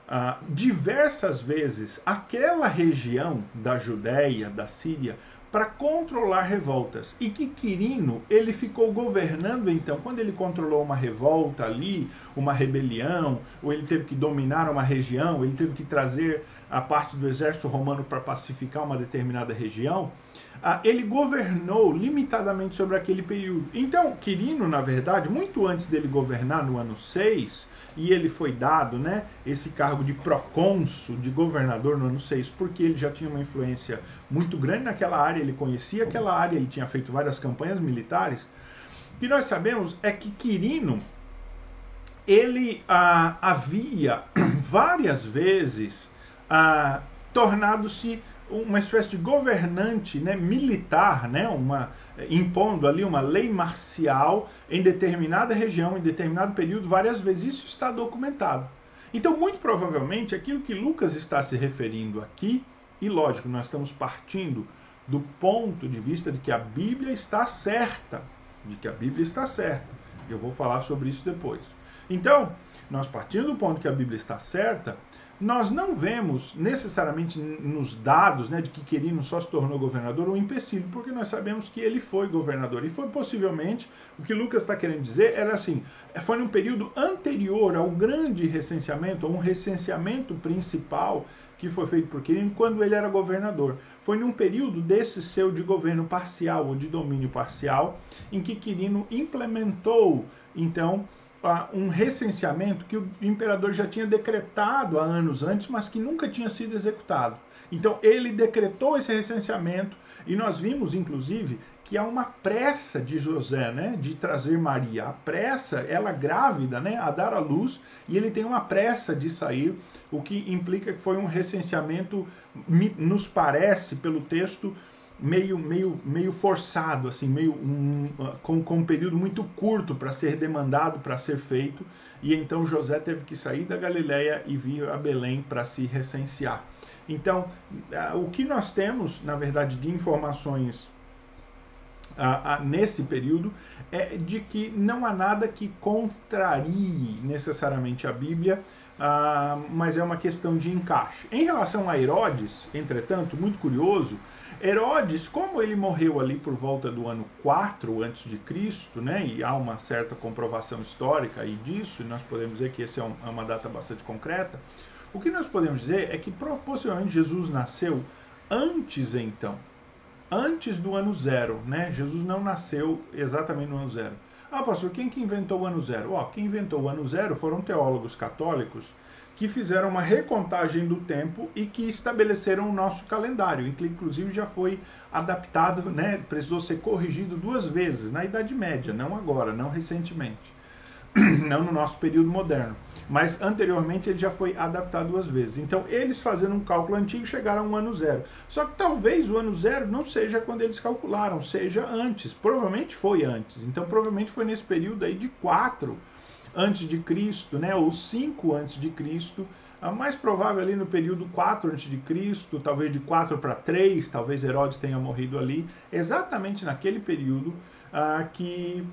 [SPEAKER 1] ah, diversas vezes aquela região da Judéia, da Síria, para controlar revoltas. E que Quirino, ele ficou governando então, quando ele controlou uma revolta ali, uma rebelião, ou ele teve que dominar uma região, ele teve que trazer a parte do exército romano para pacificar uma determinada região, ele governou limitadamente sobre aquele período. Então, Quirino, na verdade, muito antes dele governar no ano 6, e ele foi dado né, esse cargo de procônsul, de governador no ano 6, porque ele já tinha uma influência muito grande naquela área, ele conhecia aquela área, ele tinha feito várias campanhas militares. O que nós sabemos é que Quirino, ele ah, havia (clears throat) várias vezes ah, tornado-se uma espécie de governante né, militar, né, uma, impondo ali uma lei marcial em determinada região, em determinado período, várias vezes. Isso está documentado. Então, muito provavelmente, aquilo que Lucas está se referindo aqui, e lógico, nós estamos partindo do ponto de vista de que a Bíblia está certa, de que a Bíblia está certa. Eu vou falar sobre isso depois. Então, nós partindo do ponto que a Bíblia está certa, nós não vemos necessariamente nos dados né, de que Quirino só se tornou governador um empecilho, porque nós sabemos que ele foi governador. E foi possivelmente, o que Lucas está querendo dizer era assim, foi num período anterior ao grande recenseamento, ou um recenseamento principal que foi feito por Quirino quando ele era governador. Foi num período desse seu de governo parcial ou de domínio parcial, em que Quirino implementou, então, um recenseamento que o imperador já tinha decretado há anos antes, mas que nunca tinha sido executado. Então ele decretou esse recenseamento e nós vimos, inclusive, que há uma pressa de José, né, de trazer Maria. A pressa, ela grávida, né, a dar à luz, e ele tem uma pressa de sair, o que implica que foi um recenseamento, nos parece, pelo texto, meio, meio, meio forçado, assim, meio um, com, com um período muito curto para ser demandado, para ser feito. E então José teve que sair da Galiléia e vir a Belém para se recensear. Então, o que nós temos, na verdade, de informações nesse período é de que não há nada que contrarie necessariamente a Bíblia uh, mas é uma questão de encaixe. Em relação a Herodes, entretanto, muito curioso, Herodes, como ele morreu ali por volta do ano 4 antes de Cristo, né, e há uma certa comprovação histórica aí disso, e nós podemos dizer que essa é, é uma data bastante concreta, o que nós podemos dizer é que possivelmente Jesus nasceu antes então, antes do ano zero, né? Jesus não nasceu exatamente no ano zero. Ah, pastor, quem que inventou o ano zero? Ó, quem inventou o ano zero foram teólogos católicos que fizeram uma recontagem do tempo e que estabeleceram o nosso calendário, que inclusive já foi adaptado, né, precisou ser corrigido duas vezes, na Idade Média, não agora, não recentemente, (clears throat) não no nosso período moderno, mas anteriormente ele já foi adaptado duas vezes. Então, eles fazendo um cálculo antigo chegaram ao ano zero. Só que talvez o ano zero não seja quando eles calcularam, seja antes. Provavelmente foi antes. Então, provavelmente foi nesse período aí de quatro antes de Cristo, né, ou 5 antes de Cristo, a mais provável ali no período 4 antes de Cristo, talvez de 4 para 3, talvez Herodes tenha morrido ali, exatamente naquele período ah, que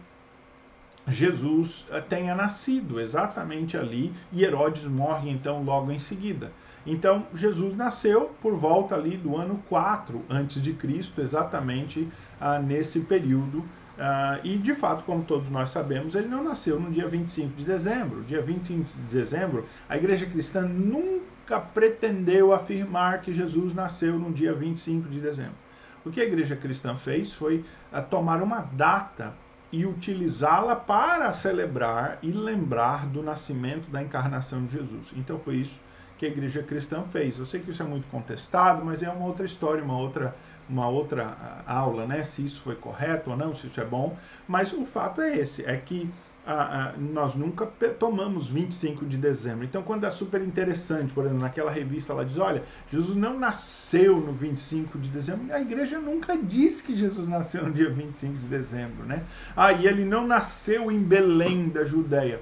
[SPEAKER 1] Jesus ah, tenha nascido, exatamente ali, e Herodes morre então logo em seguida. Então, Jesus nasceu por volta ali do ano 4 antes de Cristo, exatamente ah, nesse período Uh, e de fato, como todos nós sabemos, ele não nasceu no dia 25 de dezembro. Dia 25 de dezembro, a igreja cristã nunca pretendeu afirmar que Jesus nasceu no dia 25 de dezembro. O que a igreja cristã fez foi uh, tomar uma data e utilizá-la para celebrar e lembrar do nascimento da encarnação de Jesus. Então foi isso que a igreja cristã fez. Eu sei que isso é muito contestado, mas é uma outra história, uma outra uma outra aula, né, se isso foi correto ou não, se isso é bom, mas o fato é esse, é que ah, ah, nós nunca tomamos 25 de dezembro. Então, quando é super interessante, por exemplo, naquela revista ela diz: olha, Jesus não nasceu no 25 de dezembro. A igreja nunca disse que Jesus nasceu no dia 25 de dezembro, né? Ah, e ele não nasceu em Belém da Judéia.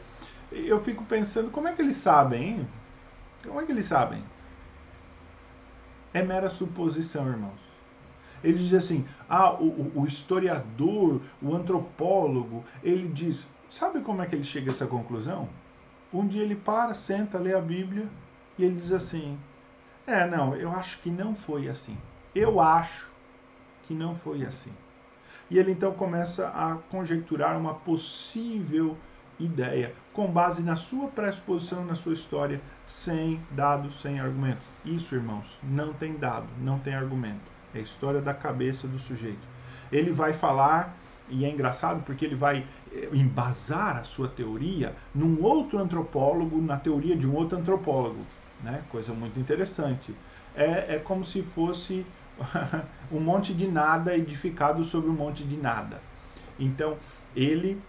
[SPEAKER 1] Eu fico pensando, como é que eles sabem, hein? Como é que eles sabem? É mera suposição, irmãos. Ele diz assim: ah, o, o historiador, o antropólogo, ele diz. Sabe como é que ele chega a essa conclusão? Um dia ele para, senta, lê a Bíblia e ele diz assim: É, não, eu acho que não foi assim. Eu acho que não foi assim. E ele então começa a conjecturar uma possível ideia, com base na sua pressuposição, na sua história, sem dados, sem argumento. Isso, irmãos, não tem dado, não tem argumento. É a história da cabeça do sujeito. Ele vai falar, e é engraçado porque ele vai eh, embasar a sua teoria num outro antropólogo, na teoria de um outro antropólogo. Né? Coisa muito interessante. É, é como se fosse (laughs) um monte de nada edificado sobre um monte de nada. Então, ele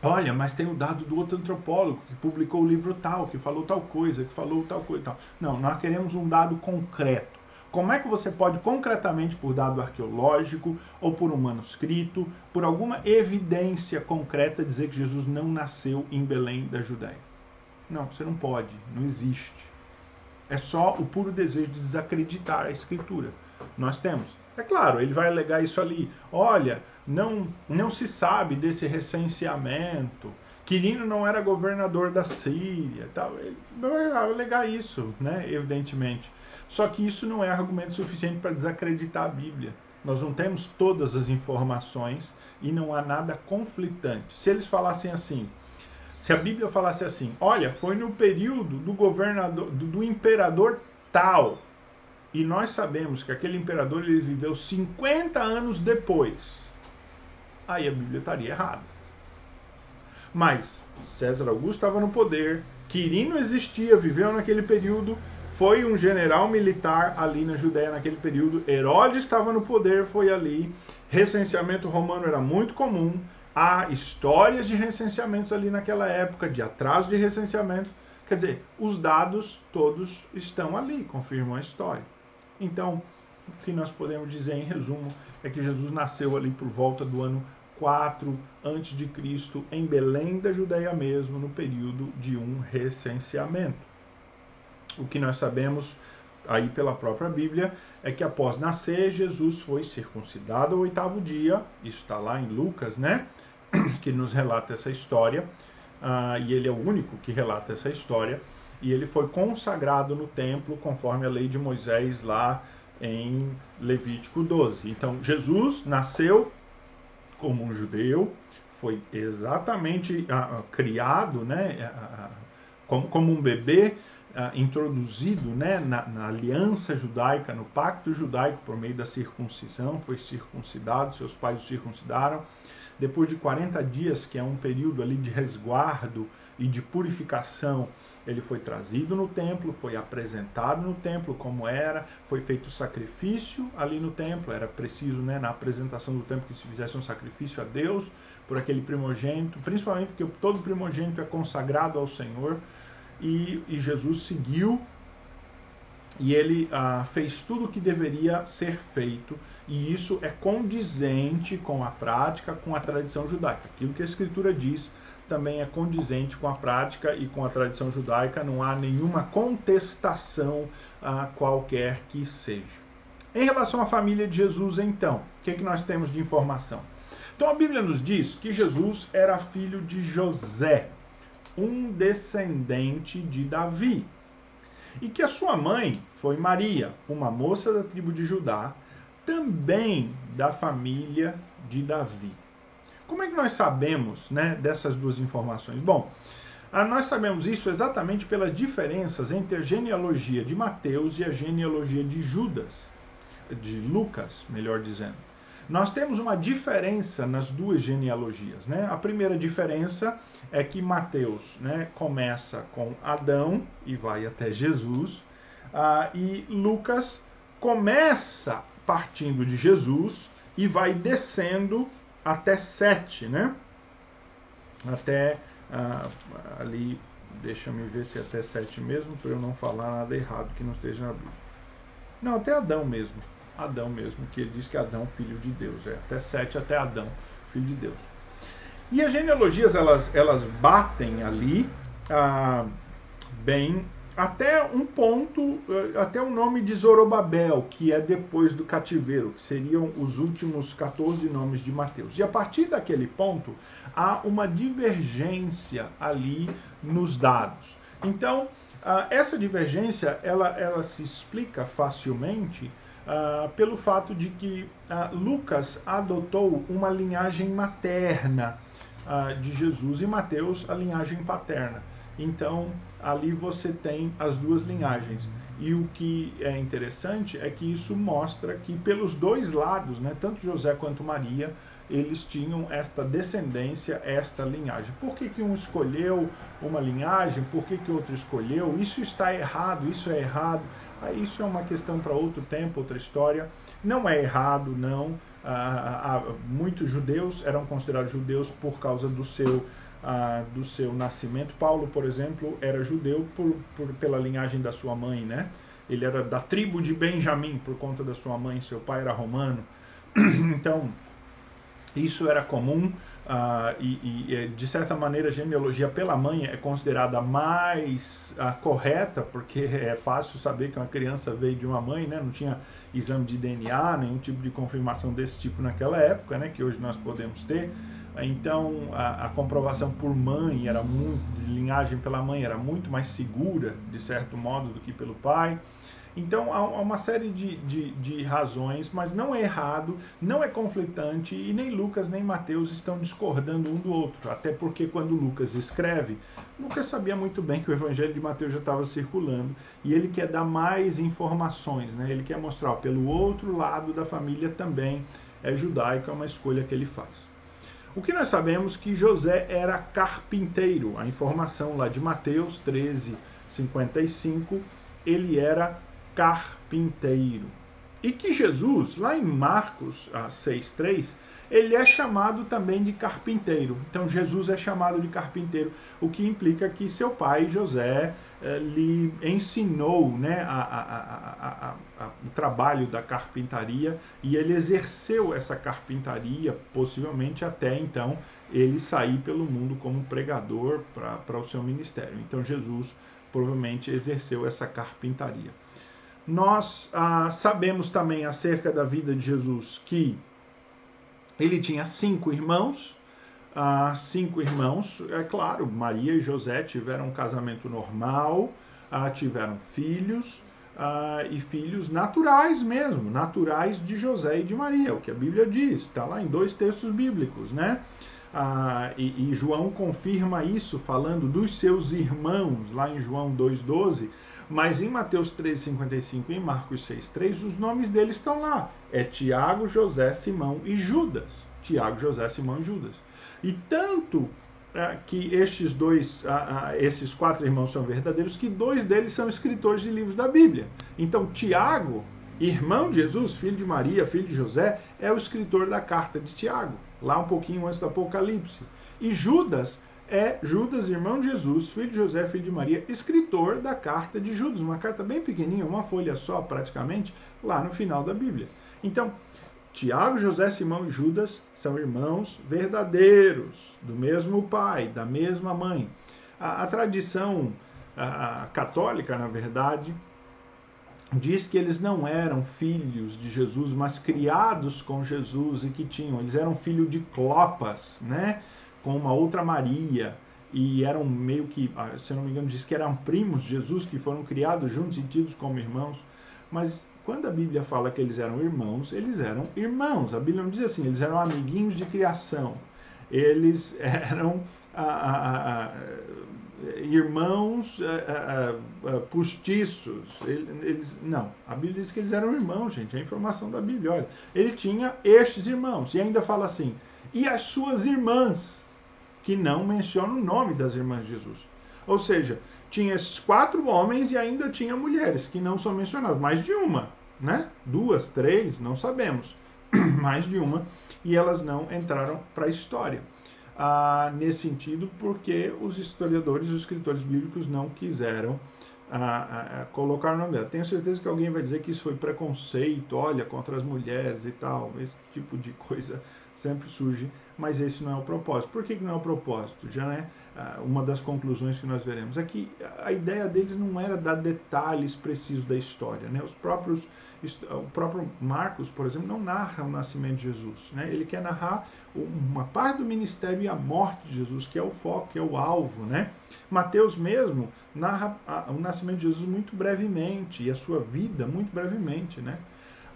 [SPEAKER 1] Olha, mas tem o dado do outro antropólogo que publicou o livro tal, que falou tal coisa, que falou tal coisa tal. Não, nós queremos um dado concreto. Como é que você pode concretamente, por dado arqueológico ou por um manuscrito, por alguma evidência concreta, dizer que Jesus não nasceu em Belém da Judéia? Não, você não pode, não existe. É só o puro desejo de desacreditar a Escritura. Nós temos. É claro, ele vai alegar isso ali. Olha, não, não se sabe desse recenseamento. Quirino não era governador da Síria. Tal. Ele vai alegar isso, né? evidentemente. Só que isso não é argumento suficiente para desacreditar a Bíblia. Nós não temos todas as informações e não há nada conflitante. Se eles falassem assim, se a Bíblia falasse assim, olha, foi no período do governador, do, do imperador tal, e nós sabemos que aquele imperador ele viveu 50 anos depois, aí a Bíblia estaria errada. Mas César Augusto estava no poder, Quirino existia, viveu naquele período, foi um general militar ali na Judéia naquele período. Herodes estava no poder, foi ali. Recenseamento romano era muito comum. Há histórias de recenseamentos ali naquela época, de atraso de recenseamento. Quer dizer, os dados todos estão ali, confirmam a história. Então, o que nós podemos dizer em resumo é que Jesus nasceu ali por volta do ano 4 antes de Cristo em Belém da Judéia mesmo, no período de um recenseamento. O que nós sabemos aí pela própria Bíblia é que após nascer, Jesus foi circuncidado ao oitavo dia, isso está lá em Lucas, né? (clears throat) Que nos relata essa história, uh, e ele é o único que relata essa história. e ele foi consagrado no templo conforme a lei de Moisés lá em Levítico 12. Então, Jesus nasceu como um judeu, foi exatamente uh, criado né, como, como um bebê, introduzido né, na, na, aliança judaica, no pacto judaico por meio da circuncisão, foi circuncidado, seus pais o circuncidaram. Depois de 40 dias, que é um período ali de resguardo e de purificação, ele foi trazido no templo, foi apresentado no templo como era, foi feito sacrifício ali no templo, era preciso, né, na apresentação do templo que se fizesse um sacrifício a Deus por aquele primogênito, principalmente porque todo primogênito é consagrado ao Senhor, e, e Jesus seguiu e ele ah, fez tudo o que deveria ser feito, e isso é condizente com a prática, com a tradição judaica. Aquilo que a Escritura diz também é condizente com a prática e com a tradição judaica, não há nenhuma contestação a qualquer que seja. Em relação à família de Jesus, então, o que, é que nós temos de informação? Então a Bíblia nos diz que Jesus era filho de José, um descendente de Davi, e que a sua mãe foi Maria, uma moça da tribo de Judá, também da família de Davi. Como é que nós sabemos né, dessas duas informações? Bom, ah, nós sabemos isso exatamente pelas diferenças entre a genealogia de Mateus e a genealogia de Judas, de Lucas, melhor dizendo. Nós temos uma diferença nas duas genealogias. Né? A primeira diferença é que Mateus né, começa com Adão e vai até Jesus, ah, e Lucas começa partindo de Jesus e vai descendo até 7, né? Até ah, ali, deixa me ver se é até 7 mesmo, para eu não falar nada errado que não esteja na Bíblia. Não, até Adão mesmo. Adão mesmo, que ele diz que Adão, filho de Deus. É até 7, até Adão, filho de Deus. E as genealogias, elas, elas batem ali ah, bem até um ponto, eh, até o nome de Zorobabel, que é depois do cativeiro, que seriam os últimos 14 nomes de Mateus. E a partir daquele ponto, há uma divergência ali nos dados. Então, essa divergência, ela, ela se explica facilmente uh, pelo fato de que uh, Lucas adotou uma linhagem materna uh, de Jesus e Mateus a linhagem paterna. Então, ali você tem as duas linhagens. E o que é interessante é que isso mostra que pelos dois lados, né, tanto José quanto Maria, eles tinham esta descendência, esta linhagem. Por que, que um escolheu uma linhagem? Por que, que outro escolheu? Isso está errado, isso é errado. Aí isso é uma questão para outro tempo, outra história. Não é errado, não. Ah, ah, muitos judeus eram considerados judeus por causa do seu ah, do seu nascimento. Paulo, por exemplo, era judeu por, por, pela linhagem da sua mãe, né? Ele era da tribo de Benjamim por conta da sua mãe, seu pai era romano. (clears throat) Então, isso era comum ah, e, e, de certa maneira, a genealogia pela mãe é considerada mais ah, correta, porque (laughs) é fácil saber que uma criança veio de uma mãe, né? não tinha exame de DNA, nenhum tipo de confirmação desse tipo naquela época, né? que hoje nós podemos ter. Então, a, a, comprovação por mãe era muito, de linhagem pela mãe era muito mais segura, de certo modo, do que pelo pai. Então, há uma série de, de, de, razões, mas não é errado, não é conflitante e nem Lucas nem Mateus estão discordando um do outro. Até porque, quando Lucas escreve, Lucas sabia muito bem que o evangelho de Mateus já estava circulando e ele quer dar mais informações, né? ele quer mostrar, ó, pelo outro lado da família também é judaico, é uma escolha que ele faz. O que nós sabemos que José era carpinteiro. A informação lá de Mateus 13, 55, ele era carpinteiro. E que Jesus, lá em Marcos 6,3, ele é chamado também de carpinteiro. Então Jesus é chamado de carpinteiro, o que implica que seu pai, José, eh, lhe ensinou né, a, a, a, o trabalho da carpintaria e ele exerceu essa carpintaria, possivelmente até então ele sair pelo mundo como pregador para o seu ministério. Então Jesus provavelmente exerceu essa carpintaria. Nós ah, sabemos também acerca da vida de Jesus que ele tinha cinco irmãos, ah, cinco irmãos, é claro, Maria e José tiveram um casamento normal, ah, tiveram filhos ah, e filhos naturais mesmo, naturais de José e de Maria, o que a Bíblia diz, está lá em dois textos bíblicos, né? Ah, e, e, João confirma isso falando dos seus irmãos, lá em João 2,12, mas em Mateus 3,55 e em Marcos 6,3, os nomes deles estão lá. É Tiago, José, Simão e Judas. Tiago, José, Simão e Judas. E tanto é, que estes dois, esses quatro irmãos são verdadeiros, que dois deles são escritores de livros da Bíblia. Então, Tiago, irmão de Jesus, filho de Maria, filho de José, é o escritor da carta de Tiago, lá um pouquinho antes do Apocalipse. E Judas é Judas, irmão de Jesus, filho de José, filho de Maria, escritor da carta de Judas, uma carta bem pequenininha, uma folha só praticamente, lá no final da Bíblia. Então, Tiago, José, Simão e Judas são irmãos verdadeiros, do mesmo pai, da mesma mãe. A, a tradição a, a católica, na verdade, diz que eles não eram filhos de Jesus, mas criados com Jesus e que tinham, eles eram filhos de Clopas, né? Com uma outra Maria e eram meio que, ah, se não me engano, diz que eram primos de Jesus que foram criados juntos e tidos como irmãos. Mas quando a Bíblia fala que eles eram irmãos, eles eram irmãos. A Bíblia não diz assim, eles eram amiguinhos de criação. Eles (laughs) eram a, a, a, irmãos postiços. Eles, não, a Bíblia diz que eles eram irmãos, gente. É a informação da Bíblia. Olha, ele tinha estes irmãos. E ainda fala assim, e as suas irmãs, que não menciona o nome das irmãs de Jesus. Ou seja, tinha esses quatro homens e ainda tinha mulheres, que não são mencionadas, mais de uma né? Duas, três, não sabemos, (clears throat) mais de uma, e elas não entraram para a história. Ah, nesse sentido, porque os historiadores, os escritores bíblicos não quiseram ah, ah, colocar o nome dela. Tenho certeza que alguém vai dizer que isso foi preconceito, olha, contra as mulheres e tal, esse tipo de coisa sempre surge, mas esse não é o propósito. Por que, que não é o propósito? Já é uma das conclusões que nós veremos. É que a ideia deles não era dar detalhes precisos da história. Né? Os próprios o próprio Marcos, por exemplo, não narra o nascimento de Jesus. Né? Ele quer narrar uma parte do ministério e a morte de Jesus, que é o foco, que é o alvo. Né? Mateus mesmo narra o nascimento de Jesus muito brevemente e a sua vida muito brevemente. Né?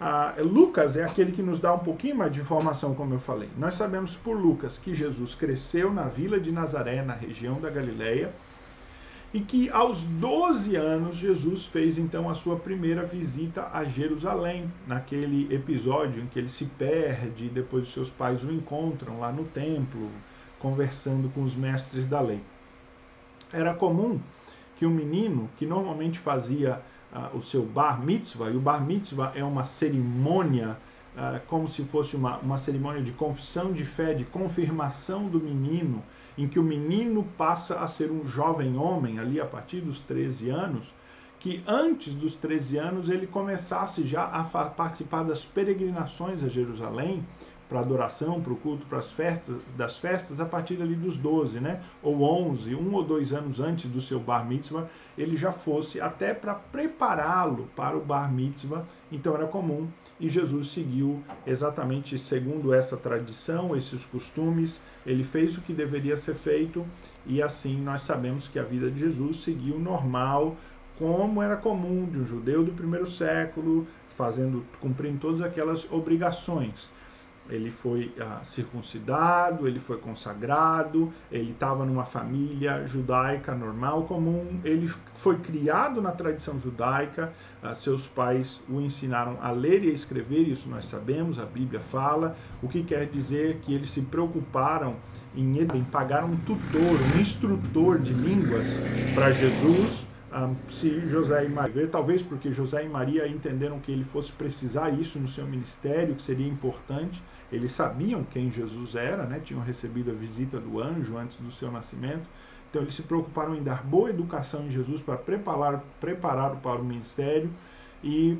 [SPEAKER 1] Ah, Lucas é aquele que nos dá um pouquinho mais de informação, como eu falei. Nós sabemos por Lucas que Jesus cresceu na vila de Nazaré, na região da Galileia, e que aos 12 anos Jesus fez então a sua primeira visita a Jerusalém, naquele episódio em que ele se perde e depois seus pais o encontram lá no templo, conversando com os mestres da lei. Era comum que um menino que normalmente fazia uh, o seu bar mitzvah, e o bar mitzvah é uma cerimônia uh, como se fosse uma, uma cerimônia de confissão de fé, de confirmação do menino em que o menino passa a ser um jovem homem ali a partir dos 13 anos, que antes dos 13 anos ele começasse já a participar das peregrinações a Jerusalém, para adoração, para o culto, para as festas, das festas, a partir ali dos 12, né? Ou 11, um ou dois anos antes do seu bar mitzvah, ele já fosse até para prepará-lo para o bar mitzvah. Então era comum e Jesus seguiu exatamente segundo essa tradição, esses costumes. Ele fez o que deveria ser feito e assim nós sabemos que a vida de Jesus seguiu normal, como era comum de um judeu do primeiro século, fazendo, cumprindo todas aquelas obrigações ele foi ah, circuncidado, ele foi consagrado, ele estava numa família judaica normal, comum, ele foi criado na tradição judaica, ah, seus pais o ensinaram a ler e a escrever, isso nós sabemos, a Bíblia fala, o que quer dizer que eles se preocuparam em, em pagar um tutor, um instrutor de línguas para Jesus, um, se José e Maria, talvez porque José e Maria entenderam que ele fosse precisar isso no seu ministério, que seria importante, eles sabiam quem Jesus era, né? tinham recebido a visita do anjo antes do seu nascimento, então eles se preocuparam em dar boa educação em Jesus para preparar, prepará-lo para o ministério e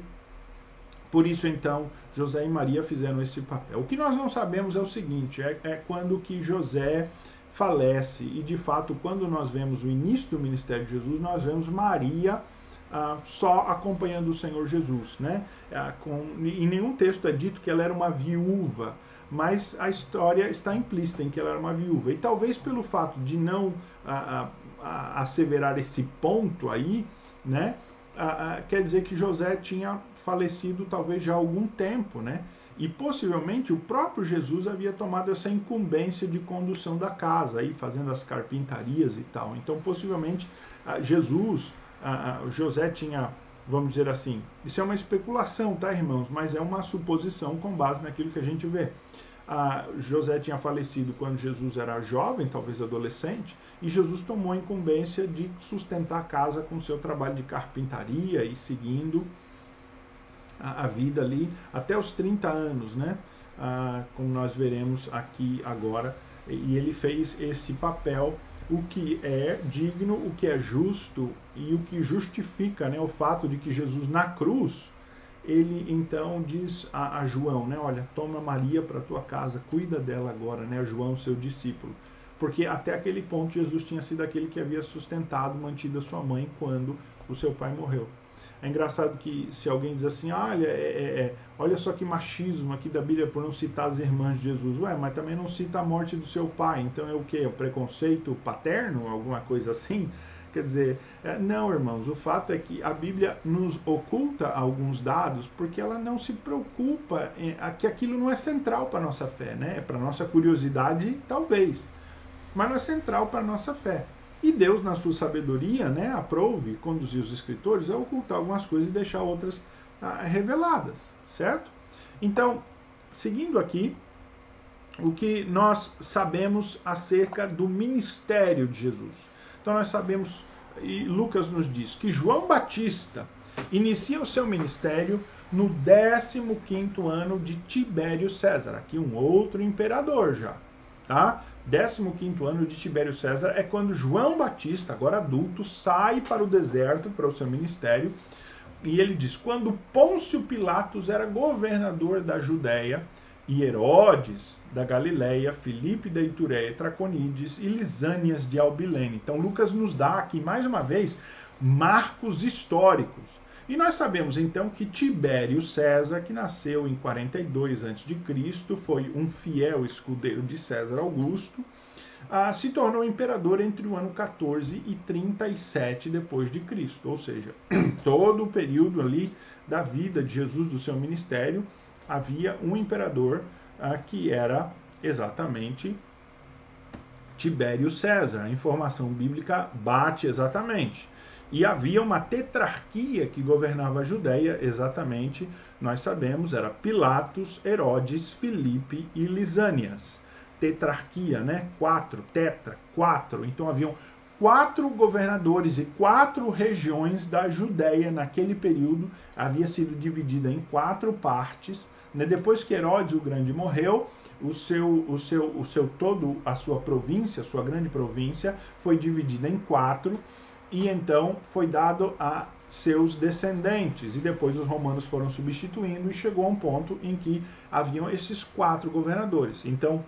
[SPEAKER 1] por isso então José e Maria fizeram esse papel. O que nós não sabemos é o seguinte, é, é quando que José falece. E de fato, quando nós vemos o início do ministério de Jesus, nós vemos Maria ah, só acompanhando o Senhor Jesus. Né? Ah, com, em nenhum texto é dito que ela era uma viúva, mas a história está implícita em que ela era uma viúva. E talvez pelo fato de não. Ah, asseverar esse ponto aí, né? quer dizer que José tinha falecido talvez já há algum tempo, né? E possivelmente o próprio Jesus havia tomado essa incumbência de condução da casa, aí fazendo as carpintarias e tal. Então, possivelmente, Jesus, José tinha, vamos dizer assim, isso é uma especulação, tá, irmãos? Mas é uma suposição com base naquilo que a gente vê. José tinha falecido quando Jesus era jovem, talvez adolescente, e Jesus tomou a incumbência de sustentar a casa com seu trabalho de carpintaria e seguindo a, a vida ali até os 30 anos, né? Ah, como nós veremos aqui agora. E ele fez esse papel, o que é digno, o que é justo e o que justifica né, o fato de que Jesus na cruz, ele então diz a, a João, né, olha, toma Maria para tua casa, cuida dela agora, né, João, seu discípulo. Porque até aquele ponto Jesus tinha sido aquele que havia sustentado, mantido a sua mãe quando o seu pai morreu. É engraçado que se alguém diz assim, olha, é, é, é, olha só que machismo aqui da Bíblia por não citar as irmãs de Jesus. Ué, mas também não cita a morte do seu pai. Então é o que? O preconceito paterno? Alguma coisa assim? Quer dizer, é, não, irmãos, o fato é que a Bíblia nos oculta alguns dados porque ela não se preocupa que aquilo não é central para a nossa fé, né? É para a nossa curiosidade, talvez, mas não é central para a nossa fé. E Deus, na sua sabedoria, né, aprove conduzir os escritores a ocultar algumas coisas e deixar outras ah, reveladas, certo? Então, seguindo aqui, o que nós sabemos acerca do ministério de Jesus. Então, nós sabemos, e Lucas nos diz, que João Batista inicia o seu ministério no 15 ano de Tibério César, aqui um outro imperador já, tá? 15 ano de Tibério César é quando João Batista, agora adulto, sai para o deserto, para o seu ministério, e ele diz: quando Pôncio Pilatos era governador da Judéia, e Herodes da Galileia, Filipe da Itureia, Traconides e Lisânias de Albilene. Então Lucas nos dá aqui mais uma vez marcos históricos e nós sabemos então que Tibério César, que nasceu em 42 a.C., foi um fiel escudeiro de César Augusto, ah, se tornou imperador entre o ano 14 e 37 depois de Cristo, ou seja, (clears throat) todo o período ali da vida de Jesus do seu ministério havia um imperador ah, que era exatamente Tibério César. A informação bíblica bate exatamente. E havia uma tetrarquia que governava a Judéia, exatamente, nós sabemos, era Pilatos, Herodes, Filipe e Lisânias. Tetrarquia, né? Quatro, tetra, quatro. Então haviam quatro governadores e quatro regiões da Judéia naquele período havia sido dividida em quatro partes. Né? Depois que Herodes o Grande morreu, o seu, o seu, o seu todo a sua província, a sua grande província, foi dividida em quatro e então foi dado a seus descendentes. E depois os romanos foram substituindo e chegou a um ponto em que haviam esses quatro governadores. Então,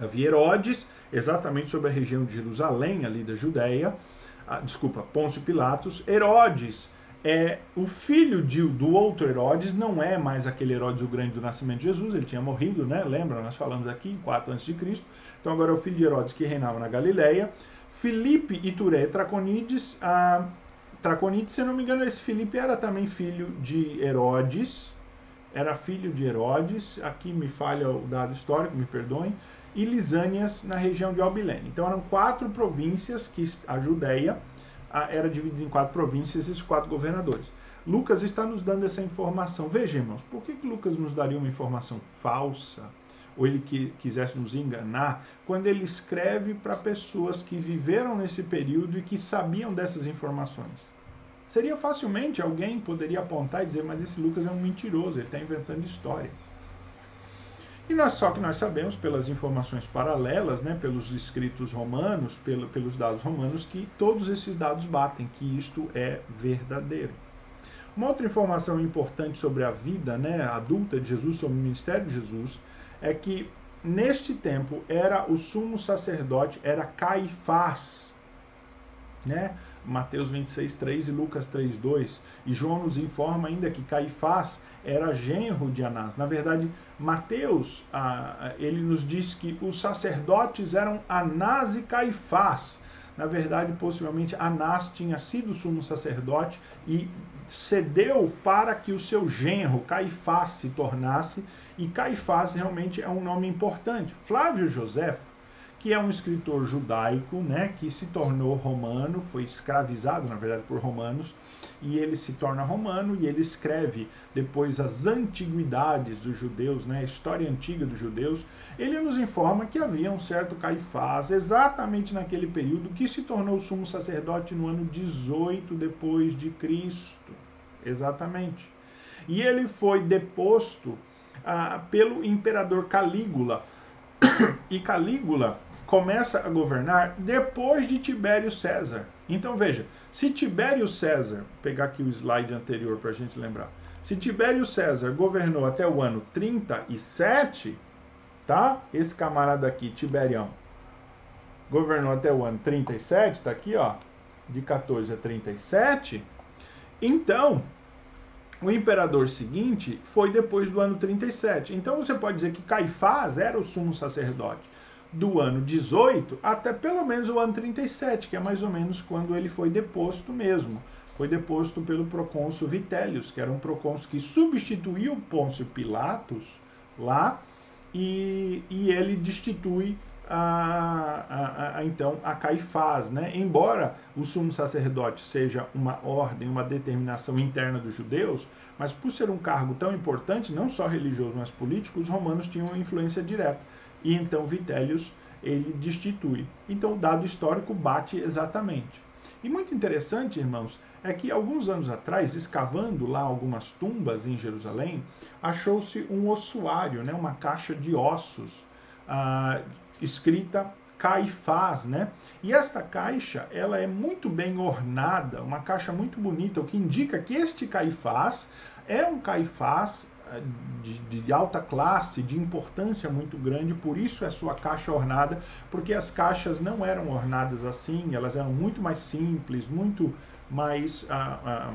[SPEAKER 1] havia Herodes, exatamente sobre a região de Jerusalém, ali da Judéia, ah, desculpa, Pôncio Pilatos. Herodes é o filho de, do outro Herodes, não é mais aquele Herodes o grande do nascimento de Jesus, ele tinha morrido, né? Lembra? Nós falamos aqui em 4 a.C. Então agora é o filho de Herodes que reinava na Galileia. Filipe Ituré Traconides. A Traconides, se eu não me engano, esse Filipe era também filho de Herodes. Era filho de Herodes. Aqui me falha o dado histórico, me perdoem. E Lisânias, na região de Albilene. Então eram quatro províncias que a Judéia era dividida em quatro províncias e quatro governadores. Lucas está nos dando essa informação. Veja, irmãos, por que, que Lucas nos daria uma informação falsa? Ou ele que, quisesse nos enganar, quando ele escreve para pessoas que viveram nesse período e que sabiam dessas informações. Seria facilmente alguém poderia apontar e dizer, mas esse Lucas é um mentiroso, ele está inventando história. E nós, só que nós sabemos pelas informações paralelas, né, pelos escritos romanos, pelo, pelos dados romanos, que todos esses dados batem, que isto é verdadeiro. Uma outra informação importante sobre a vida né, adulta de Jesus, sobre o ministério de Jesus, é que neste tempo era o sumo sacerdote, era Caifás, né? Mateus 26, 3 e Lucas 3, 2. E João nos informa ainda que Caifás era genro de Anás. Na verdade, Mateus, ah, ele nos diz que os sacerdotes eram Anás e Caifás. Na verdade, possivelmente Anás tinha sido sumo sacerdote e cedeu para que o seu genro Caifás se tornasse, e Caifás realmente é um nome importante. Flávio José que é um escritor judaico, né, que se tornou romano, foi escravizado, na verdade, por romanos, e ele se torna romano e ele escreve depois as antiguidades dos judeus, né, a história antiga dos judeus. Ele nos informa que havia um certo Caifás, exatamente naquele período, que se tornou sumo sacerdote no ano 18 depois de Cristo. Exatamente. E ele foi deposto ah, pelo imperador Calígula. (coughs) E Calígula começa a governar depois de Tibério César. Então veja, se Tibério César, pegar aqui o slide anterior para a gente lembrar, se Tibério César governou até o ano 37, tá? Esse camarada aqui, Tiberião, governou até o ano 37, está aqui, ó, de 14 a 37. Então, o imperador seguinte foi depois do ano 37. Então você pode dizer que Caifás era o sumo sacerdote do ano 18 até pelo menos o ano 37, que é mais ou menos quando ele foi deposto mesmo. Foi deposto pelo procônsul Vitélius, que era um procônsul que substituiu Pôncio Pilatos lá e, e ele destitui a, a, a, então a Caifás, né? Embora o sumo sacerdote seja uma ordem, uma determinação interna dos judeus, mas por ser um cargo tão importante, não só religioso, mas político, os romanos tinham influência direta e então Vitélius ele destitui. Então o dado histórico bate exatamente. E muito interessante, irmãos, é que alguns anos atrás, escavando lá algumas tumbas em Jerusalém, achou-se um ossuário, né, uma caixa de ossos, ah, escrita Caifás, né? E esta caixa, ela é muito bem ornada, uma caixa muito bonita, o que indica que este Caifás é um Caifás de, de, alta classe, de importância muito grande, por isso é sua caixa ornada, porque as caixas não eram ornadas assim, elas eram muito mais simples, muito mais. Ah, ah,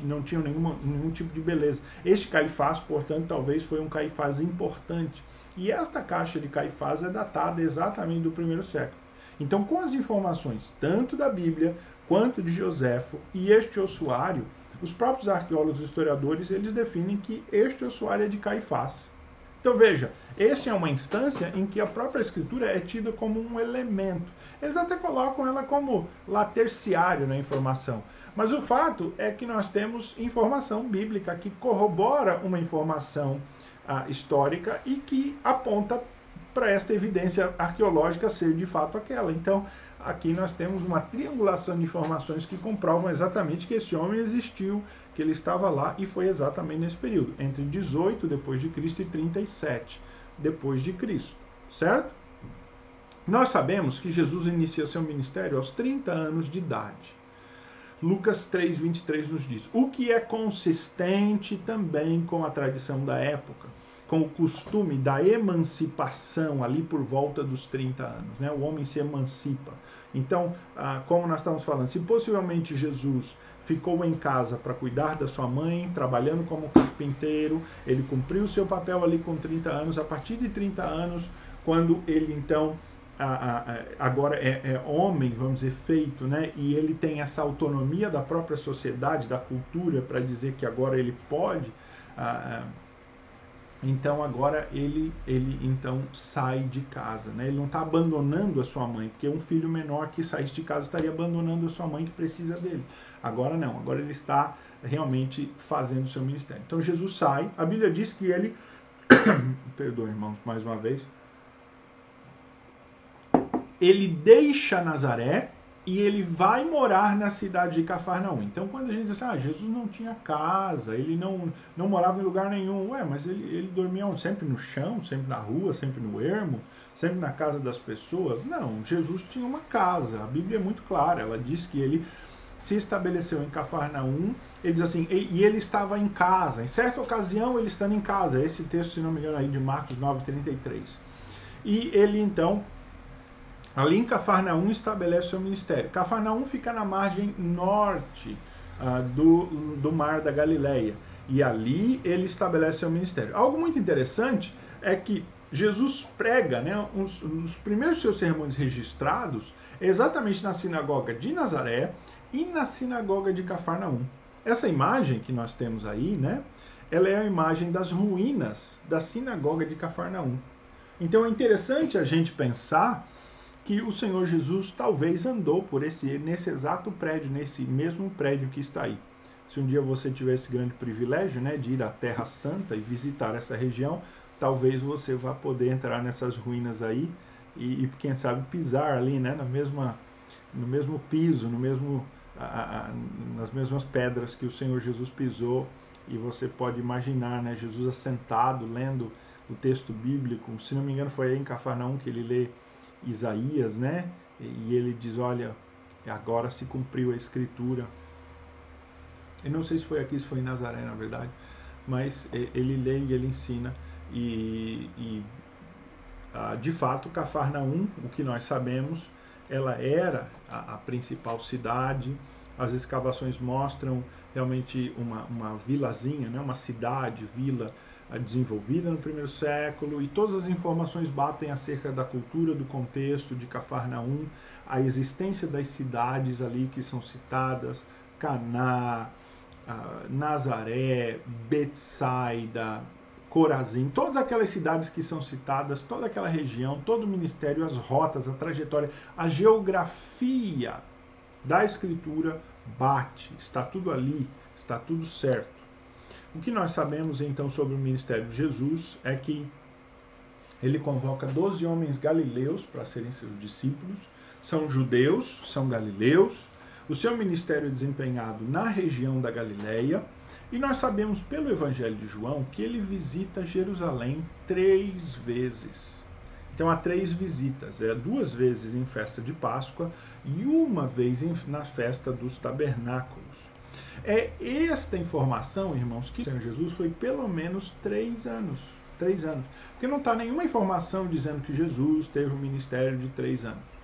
[SPEAKER 1] não tinham nenhuma, nenhum tipo de beleza. Este Caifás, portanto, talvez foi um Caifás importante. E esta caixa de Caifás é datada exatamente do primeiro século. Então, com as informações tanto da Bíblia quanto de Joséfo e este ossuário, os próprios arqueólogos e historiadores eles definem que este é de Caifás. Então veja, este é uma instância em que a própria escritura é tida como um elemento. Eles até colocam ela como lá terciário na informação. Mas o fato é que nós temos informação bíblica que corrobora uma informação ah, histórica e que aponta para esta evidência arqueológica ser de fato aquela. Então, aqui nós temos uma triangulação de informações que comprovam exatamente que esse homem existiu, que ele estava lá e foi exatamente nesse período, entre 18 depois de Cristo e 37 depois de Cristo, certo? Nós sabemos que Jesus inicia seu ministério aos 30 anos de idade. Lucas 3:23 nos diz: "O que é consistente também com a tradição da época, com o costume da emancipação ali por volta dos 30 anos, né? O homem se emancipa. Então, ah, como nós estamos falando, se possivelmente Jesus ficou em casa para cuidar da sua mãe, trabalhando como carpinteiro, ele cumpriu seu papel ali com 30 anos, a partir de 30 anos, quando ele então agora é, é, homem, vamos dizer, feito, né? E ele tem essa autonomia da própria sociedade, da cultura, para dizer que agora ele pode então agora ele, ele então sai de casa, né? Ele não está abandonando a sua mãe, porque um filho menor que saísse de casa estaria abandonando a sua mãe que precisa dele. Agora não, agora ele está realmente fazendo o seu ministério. Então Jesus sai, a Bíblia diz que ele, (coughs) perdoe irmãos, mais uma vez, ele deixa Nazaré e ele vai morar na cidade de Cafarnaum. Então, quando a gente diz assim, ah, Jesus não tinha casa, ele não, não morava em lugar nenhum, ué, mas ele, ele dormia sempre no chão, sempre na rua, sempre no ermo, sempre na casa das pessoas? Não, Jesus tinha uma casa. A Bíblia é muito clara, ela diz que ele se estabeleceu em Cafarnaum, ele diz assim, e, ele estava em casa. Em certa ocasião, ele estando em casa. Esse texto, se não me engano, aí de Marcos 9,33. E ele então Ali em Cafarnaum estabelece seu ministério. Cafarnaum fica na margem norte uh, do, do Mar da Galileia. E ali ele estabelece seu ministério. Algo muito interessante é que Jesus prega, né, uns, os primeiros seus sermões registrados exatamente na sinagoga de Nazaré e na sinagoga de Cafarnaum. Essa imagem que nós temos aí, né, ela é a imagem das ruínas da sinagoga de Cafarnaum. Então é interessante a gente pensar que o Senhor Jesus talvez andou por esse nesse exato prédio, nesse mesmo prédio que está aí. Se um dia você tiver esse grande privilégio, né, de ir à Terra Santa e visitar essa região, talvez você vá poder entrar nessas ruínas aí e, e quem sabe pisar ali, né, na mesma, no mesmo piso, no mesmo, a, a, nas mesmas pedras que o Senhor Jesus pisou. E você pode imaginar, né, Jesus assentado lendo o texto bíblico. Se não me engano, foi aí em Cafarnaum que ele lê Isaías, né? E ele diz: Olha, agora se cumpriu a escritura. Eu não sei se foi aqui, se foi em Nazaré, na verdade, mas ele lê e ele ensina e, e ah, de fato, Cafarnaum, o que nós sabemos, ela era a, a, principal cidade. As escavações mostram realmente uma, uma vilazinha, né? uma cidade, vila desenvolvida no primeiro século e todas as informações batem acerca da cultura, do contexto de Cafarnaum, a existência das cidades ali que são citadas, Caná, ah, Nazaré, Betsaida, Corazim, todas aquelas cidades que são citadas, toda aquela região, todo o ministério, as rotas, a trajetória, a geografia da escritura bate, está tudo ali, está tudo certo. O que nós sabemos então sobre o ministério de Jesus é que ele convoca 12 homens galileus para serem seus discípulos, são judeus, são galileus. O seu ministério é desempenhado na região da Galileia, e nós sabemos pelo Evangelho de João que ele visita Jerusalém três vezes. Então há três visitas, é duas vezes em festa de Páscoa e uma vez em, na festa dos tabernáculos. É esta informação, irmãos, que Senhor Jesus foi pelo menos três anos. Três anos. Porque não está nenhuma informação dizendo que Jesus teve um ministério de três anos.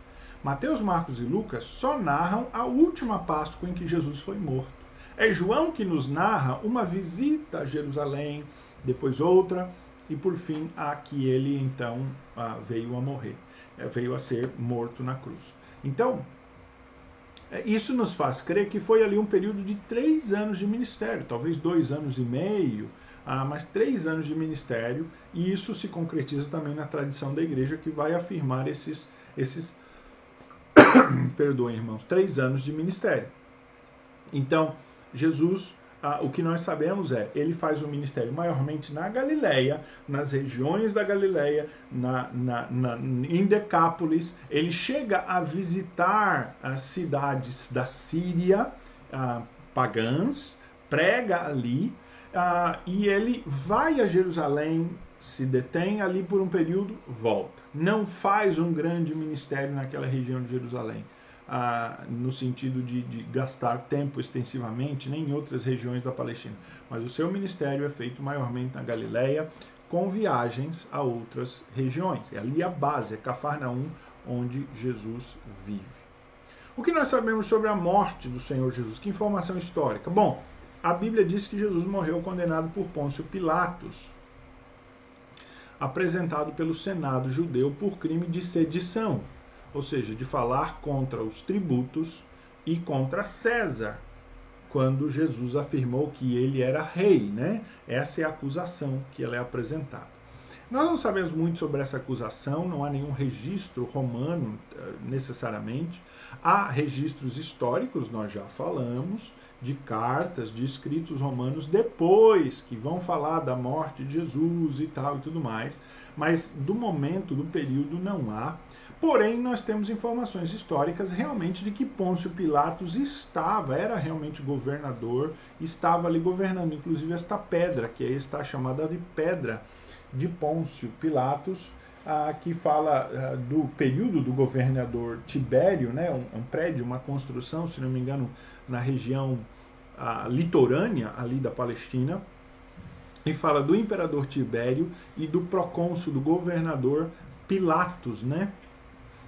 [SPEAKER 1] Mateus, Marcos e Lucas só narram a última Páscoa em que Jesus foi morto. É João que nos narra uma visita a Jerusalém, depois outra, e por fim a que ele então veio a morrer, é, veio a ser morto na cruz. Então, isso nos faz crer que foi ali um período de três anos de ministério, talvez dois anos e meio, ah, mas três anos de ministério, e isso se concretiza também na tradição da igreja que vai afirmar esses, esses (coughs) perdoem irmãos, três anos de ministério. Então, Jesus, ah, o que nós sabemos é, ele faz o ministério maiormente na Galileia, nas regiões da Galileia, na, na, na, em Decápolis. Ele chega a visitar as cidades da Síria, ah, pagãs, prega ali, ah, e ele vai a Jerusalém, se detém ali por um período, volta. Não faz um grande ministério naquela região de Jerusalém ah, no sentido de, de, gastar tempo extensivamente, nem em outras regiões da Palestina. Mas o seu ministério é feito maiormente na Galileia, com viagens a outras regiões. É ali a base, é Cafarnaum, onde Jesus vive. O que nós sabemos sobre a morte do Senhor Jesus? Que informação histórica? Bom, a Bíblia diz que Jesus morreu condenado por Pôncio Pilatos, apresentado pelo Senado judeu por crime de sedição ou seja, de falar contra os tributos e contra César, quando Jesus afirmou que ele era rei, né? Essa é a acusação que ela é apresentada. Nós não sabemos muito sobre essa acusação, não há nenhum registro romano eh, necessariamente. Há registros históricos, nós já falamos, de cartas, de escritos romanos depois que vão falar da morte de Jesus e tal e tudo mais, mas do momento, do período, não há. Porém, nós temos informações históricas realmente de que Pôncio Pilatos estava, era realmente governador, estava ali governando. Inclusive, esta pedra, que aí está chamada de Pedra de Pôncio Pilatos, ah, que fala ah, do período do governador Tibério, né, um, um, prédio, uma construção, se não me engano, na região ah, litorânea ali da Palestina, e fala do imperador Tibério e do procônsul, do governador Pilatos, né?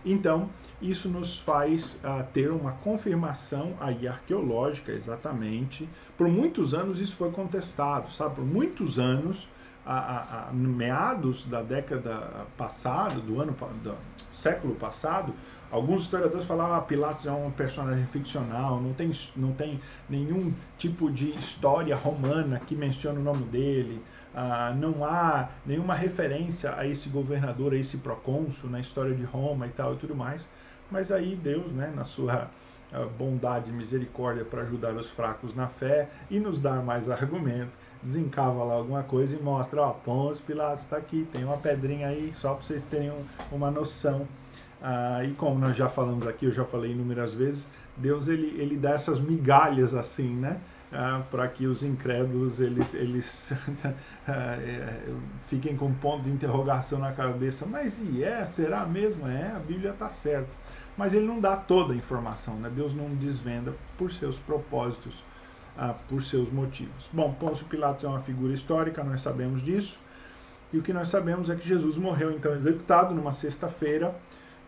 [SPEAKER 1] Então, isso nos faz uh, ter uma confirmação aí arqueológica, exatamente. Por muitos anos isso foi contestado, sabe? Por muitos anos a, a, a, meados da década passada, do ano do século passado, alguns historiadores falavam que ah, Pilatos é um personagem ficcional, não tem, não tem nenhum tipo de história romana que mencione o nome dele, ah, não há nenhuma referência a esse governador, a esse procônsul na história de Roma e tal e tudo mais. Mas aí Deus, né, na sua ah, bondade e misericórdia para ajudar os fracos na fé e nos dar mais argumento, desencava lá alguma coisa e mostra, ó, Pôncio Pilatos está aqui, tem uma pedrinha aí, só para vocês terem uma noção. Ah, e como nós já falamos aqui, eu já falei inúmeras vezes, Deus ele, ele dá essas migalhas assim, né? Para que os incrédulos eles, eles ah, (laughs) é, fiquem com um ponto de interrogação na cabeça. Mas e é? Será mesmo? É, a Bíblia está certa. Mas ele não dá toda a informação, né? Deus não desvenda por seus propósitos, ah, por seus motivos. Bom, Pôncio Pilatos é uma figura histórica, nós sabemos disso. E o que nós sabemos é que Jesus morreu então executado numa sexta-feira,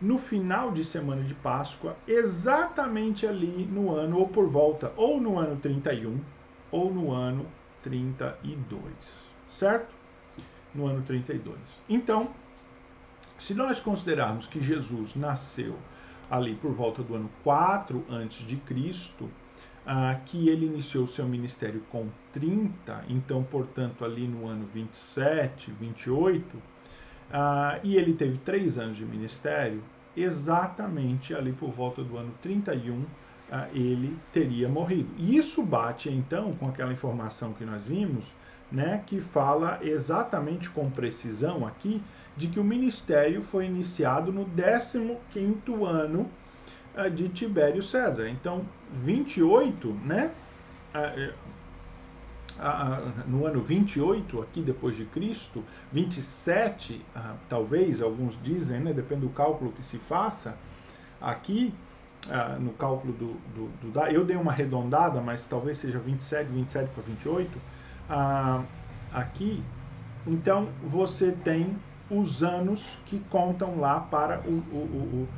[SPEAKER 1] no final de semana de Páscoa, exatamente ali no ano, ou por volta, ou no ano 31, ou no ano 32. Certo? No ano 32. Então, se nós considerarmos que Jesus nasceu ali por volta do ano 4 antes de Cristo, ah, que ele iniciou seu ministério com 30, então, portanto, ali no ano 27, 28, ah, e ele teve três anos de ministério, exatamente ali por volta do ano 31 ah, ele teria morrido. E isso bate então com aquela informação que nós vimos, né, que fala exatamente com precisão aqui de que o ministério foi iniciado no 15º ano ah, de Tibério César. Então, 28, né, ah, no ano 28 aqui depois de Cristo, 27, ah, talvez alguns dizem, né, depende do cálculo que se faça, aqui ah, no cálculo do, do, do, eu dei uma arredondada, mas talvez seja 27, 27 para 28, ah, aqui, então você tem os anos que contam lá para o, o, o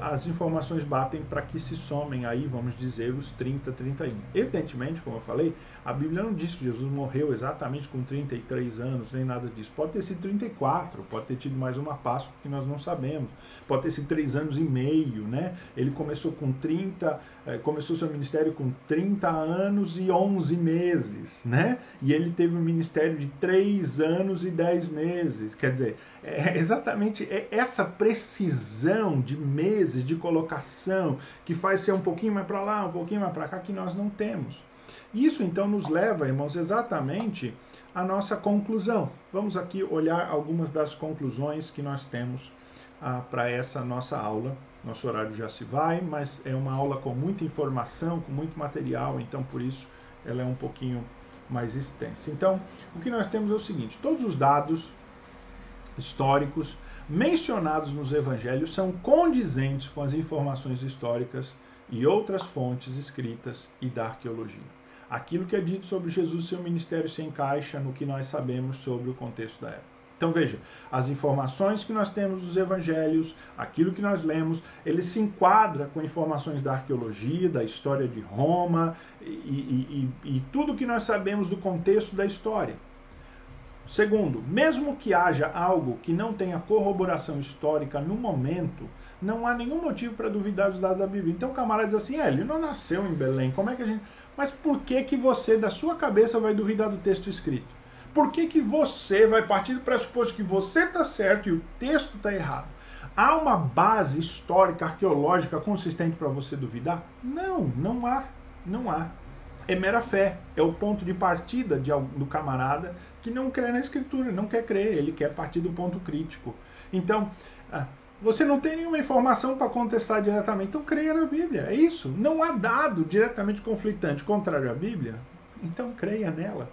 [SPEAKER 1] as informações batem para que se somem aí, vamos dizer, os 30, 31. Evidentemente, como eu falei, a Bíblia não diz que Jesus morreu exatamente com 33 anos, nem nada disso. Pode ter sido 34, pode ter tido mais uma Páscoa que nós não sabemos. Pode ter sido 3 anos e meio, né? Ele começou com 30, é, começou seu ministério com 30 anos e 11 meses, né? E ele teve um ministério de 3 anos e 10 meses. Quer dizer, é exatamente essa precisão de meses de colocação que faz ser um pouquinho mais para lá, um pouquinho mais para cá, que nós não temos. Isso então nos leva, irmãos, exatamente à nossa conclusão. Vamos aqui olhar algumas das conclusões que nós temos ah, para essa nossa aula. Nosso horário já se vai, mas é uma aula com muita informação, com muito material, então por isso ela é um pouquinho mais extensa. Então, o que nós temos é o seguinte: todos os dados históricos mencionados nos evangelhos são condizentes com as informações históricas e outras fontes escritas e da arqueologia. Aquilo que é dito sobre Jesus e seu ministério se encaixa no que nós sabemos sobre o contexto da época. Então veja, as informações que nós temos dos evangelhos, aquilo que nós lemos, ele se enquadra com informações da arqueologia, da história de Roma e, e, e, e tudo que nós sabemos do contexto da história. Segundo, mesmo que haja algo que não tenha corroboração histórica no momento, não há nenhum motivo para duvidar dos dados da Bíblia. Então o camarada diz assim, é, ele não nasceu em Belém, como é que a gente... Mas por que que você, da sua cabeça, vai duvidar do texto escrito? Por que que você vai partir do pressuposto que você está certo e o texto está errado? Há uma base histórica, arqueológica consistente para você duvidar? Não, não há. Não há. É mera fé. É o ponto de partida de, do camarada que não crê na escritura, não quer crer, ele quer partir do ponto crítico. Então, ah, você não tem nenhuma informação para contestar diretamente, então creia na Bíblia. É isso. Não há dado diretamente conflitante contrário à Bíblia, então creia nela.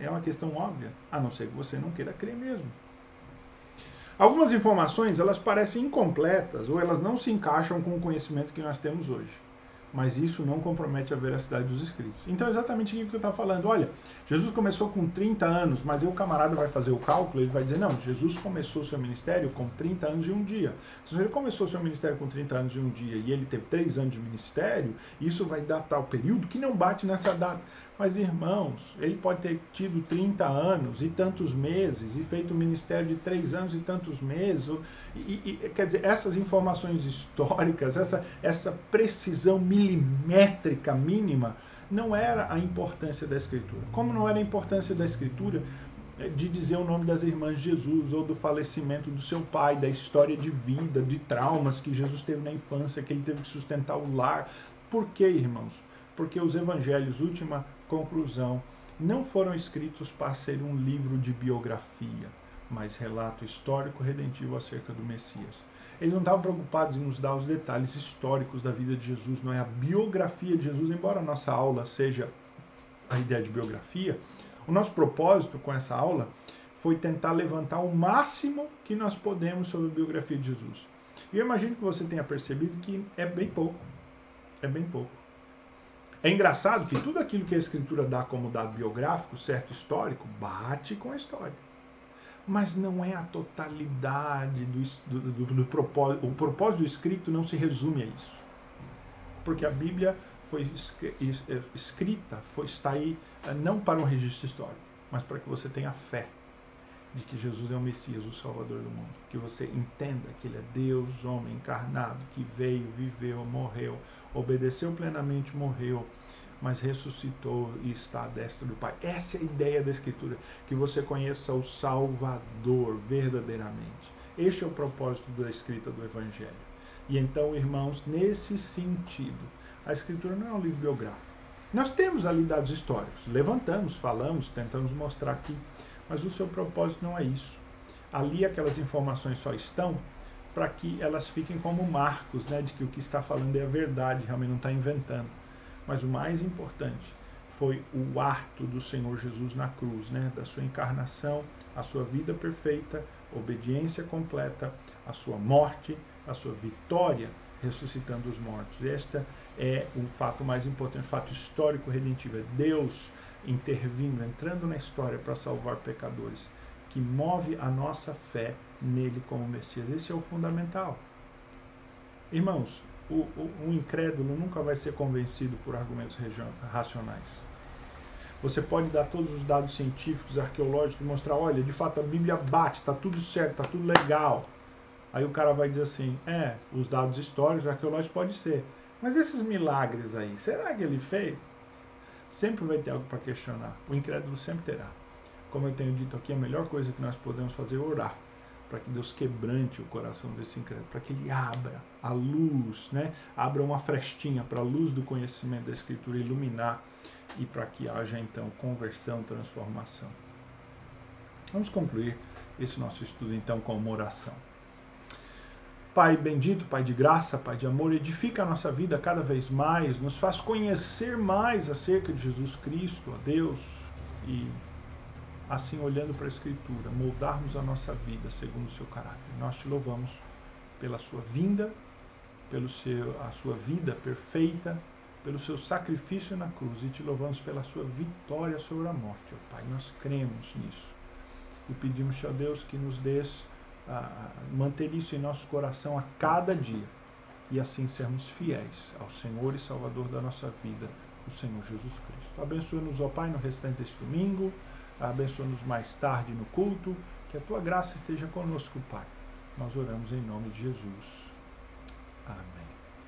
[SPEAKER 1] É uma questão óbvia, a não ser que você não queira crer mesmo. Algumas informações elas parecem incompletas ou elas não se encaixam com o conhecimento que nós temos hoje. mas isso não compromete a veracidade dos escritos. Então é exatamente aquilo que eu estava falando. Olha, Jesus começou com 30 anos, mas aí o camarada vai fazer o cálculo, ele vai dizer, não, Jesus começou seu ministério com 30 anos e um dia. Se ele começou seu ministério com 30 anos e um dia e ele teve 3 anos de ministério, isso vai datar o período que não bate nessa data. Mas, irmãos, ele pode ter tido 30 anos e tantos meses e feito um ministério de 3 anos e tantos meses. E, e, quer dizer, essas informações históricas, essa, essa precisão milimétrica mínima, não era a importância da Escritura. Como não era a importância da Escritura eh, de dizer o nome das irmãs de Jesus, ou do falecimento do seu pai, da história de vida, de traumas que Jesus teve na infância, que ele teve que sustentar o lar. Por quê, irmãos? Porque os evangelhos, última conclusão, não foram escritos para ser um livro de biografia, mas relato histórico redentivo acerca do Messias. Eles não estavam preocupados em nos dar os detalhes históricos da vida de Jesus, não é a biografia de Jesus, embora a nossa aula seja a ideia de biografia. O nosso propósito com essa aula foi tentar levantar o máximo que nós podemos sobre a biografia de Jesus. E eu imagino que você tenha percebido que é bem pouco. É bem pouco. É engraçado que tudo aquilo que a Escritura dá como dado biográfico, certo histórico, bate com a história. Mas não é a totalidade do, do, do, do propósito. O propósito do escrito não se resume a isso. Porque a Bíblia foi escrita, foi, está aí é, não para um registro histórico, mas para que você tenha fé de que Jesus é o Messias, o Salvador do mundo. Que você entenda que Ele é Deus, homem encarnado, que veio, viveu, morreu, obedeceu plenamente, morreu, mas ressuscitou e está à destra do Pai. Essa é a ideia da Escritura, que você conheça o Salvador verdadeiramente. Este é o propósito da escrita do Evangelho. E então, irmãos, nesse sentido, a Escritura não é um livro biográfico. Nós temos ali dados históricos, levantamos, falamos, tentamos mostrar aqui mas o seu propósito não é isso. Ali aquelas informações só estão para que elas fiquem como marcos, né, de que o que está falando é a verdade, realmente não está inventando. Mas o mais importante foi o ato do Senhor Jesus na cruz, né, da sua encarnação, a sua vida perfeita, obediência completa, a sua morte, a sua vitória ressuscitando os mortos. Este é o fato mais importante, o fato histórico redentivo. É Deus intervindo, entrando na história para salvar pecadores, que move a nossa fé nele como Messias. Esse é o fundamental. Irmãos, o, o, o incrédulo nunca vai ser convencido por argumentos racionais. Você pode dar todos os dados científicos, arqueológicos, e mostrar, olha, de fato a Bíblia bate, está tudo certo, está tudo legal. Aí o cara vai dizer assim, é, os dados históricos, arqueológicos pode ser. Mas esses milagres aí, será que ele fez? Sempre vai ter algo para questionar. O incrédulo sempre terá. Como eu tenho dito aqui, a melhor coisa que nós podemos fazer é orar para que Deus quebrante o coração desse incrédulo, para que ele abra a luz, né? abra uma frestinha para a luz do conhecimento da Escritura iluminar e para que haja então conversão, transformação. Vamos concluir esse nosso estudo então com uma oração. Pai bendito, Pai de graça, Pai de amor, edifica a nossa vida cada vez mais, nos faz conhecer mais acerca de Jesus Cristo, a Deus, e assim olhando para a Escritura, moldarmos a nossa vida segundo o seu caráter. Nós te louvamos pela sua vinda, pelo seu, a sua vida perfeita, pelo seu sacrifício na cruz e te louvamos pela sua vitória sobre a morte, ó Pai. Nós cremos nisso e pedimos, ó Deus, que nos dês manter isso em nosso coração a cada dia e assim sermos fiéis ao Senhor e Salvador da nossa vida, o Senhor Jesus Cristo. Abençoa-nos, ó Pai, no restante deste domingo, abençoa-nos mais tarde no culto, que a tua graça esteja conosco, Pai. Nós oramos em nome de Jesus.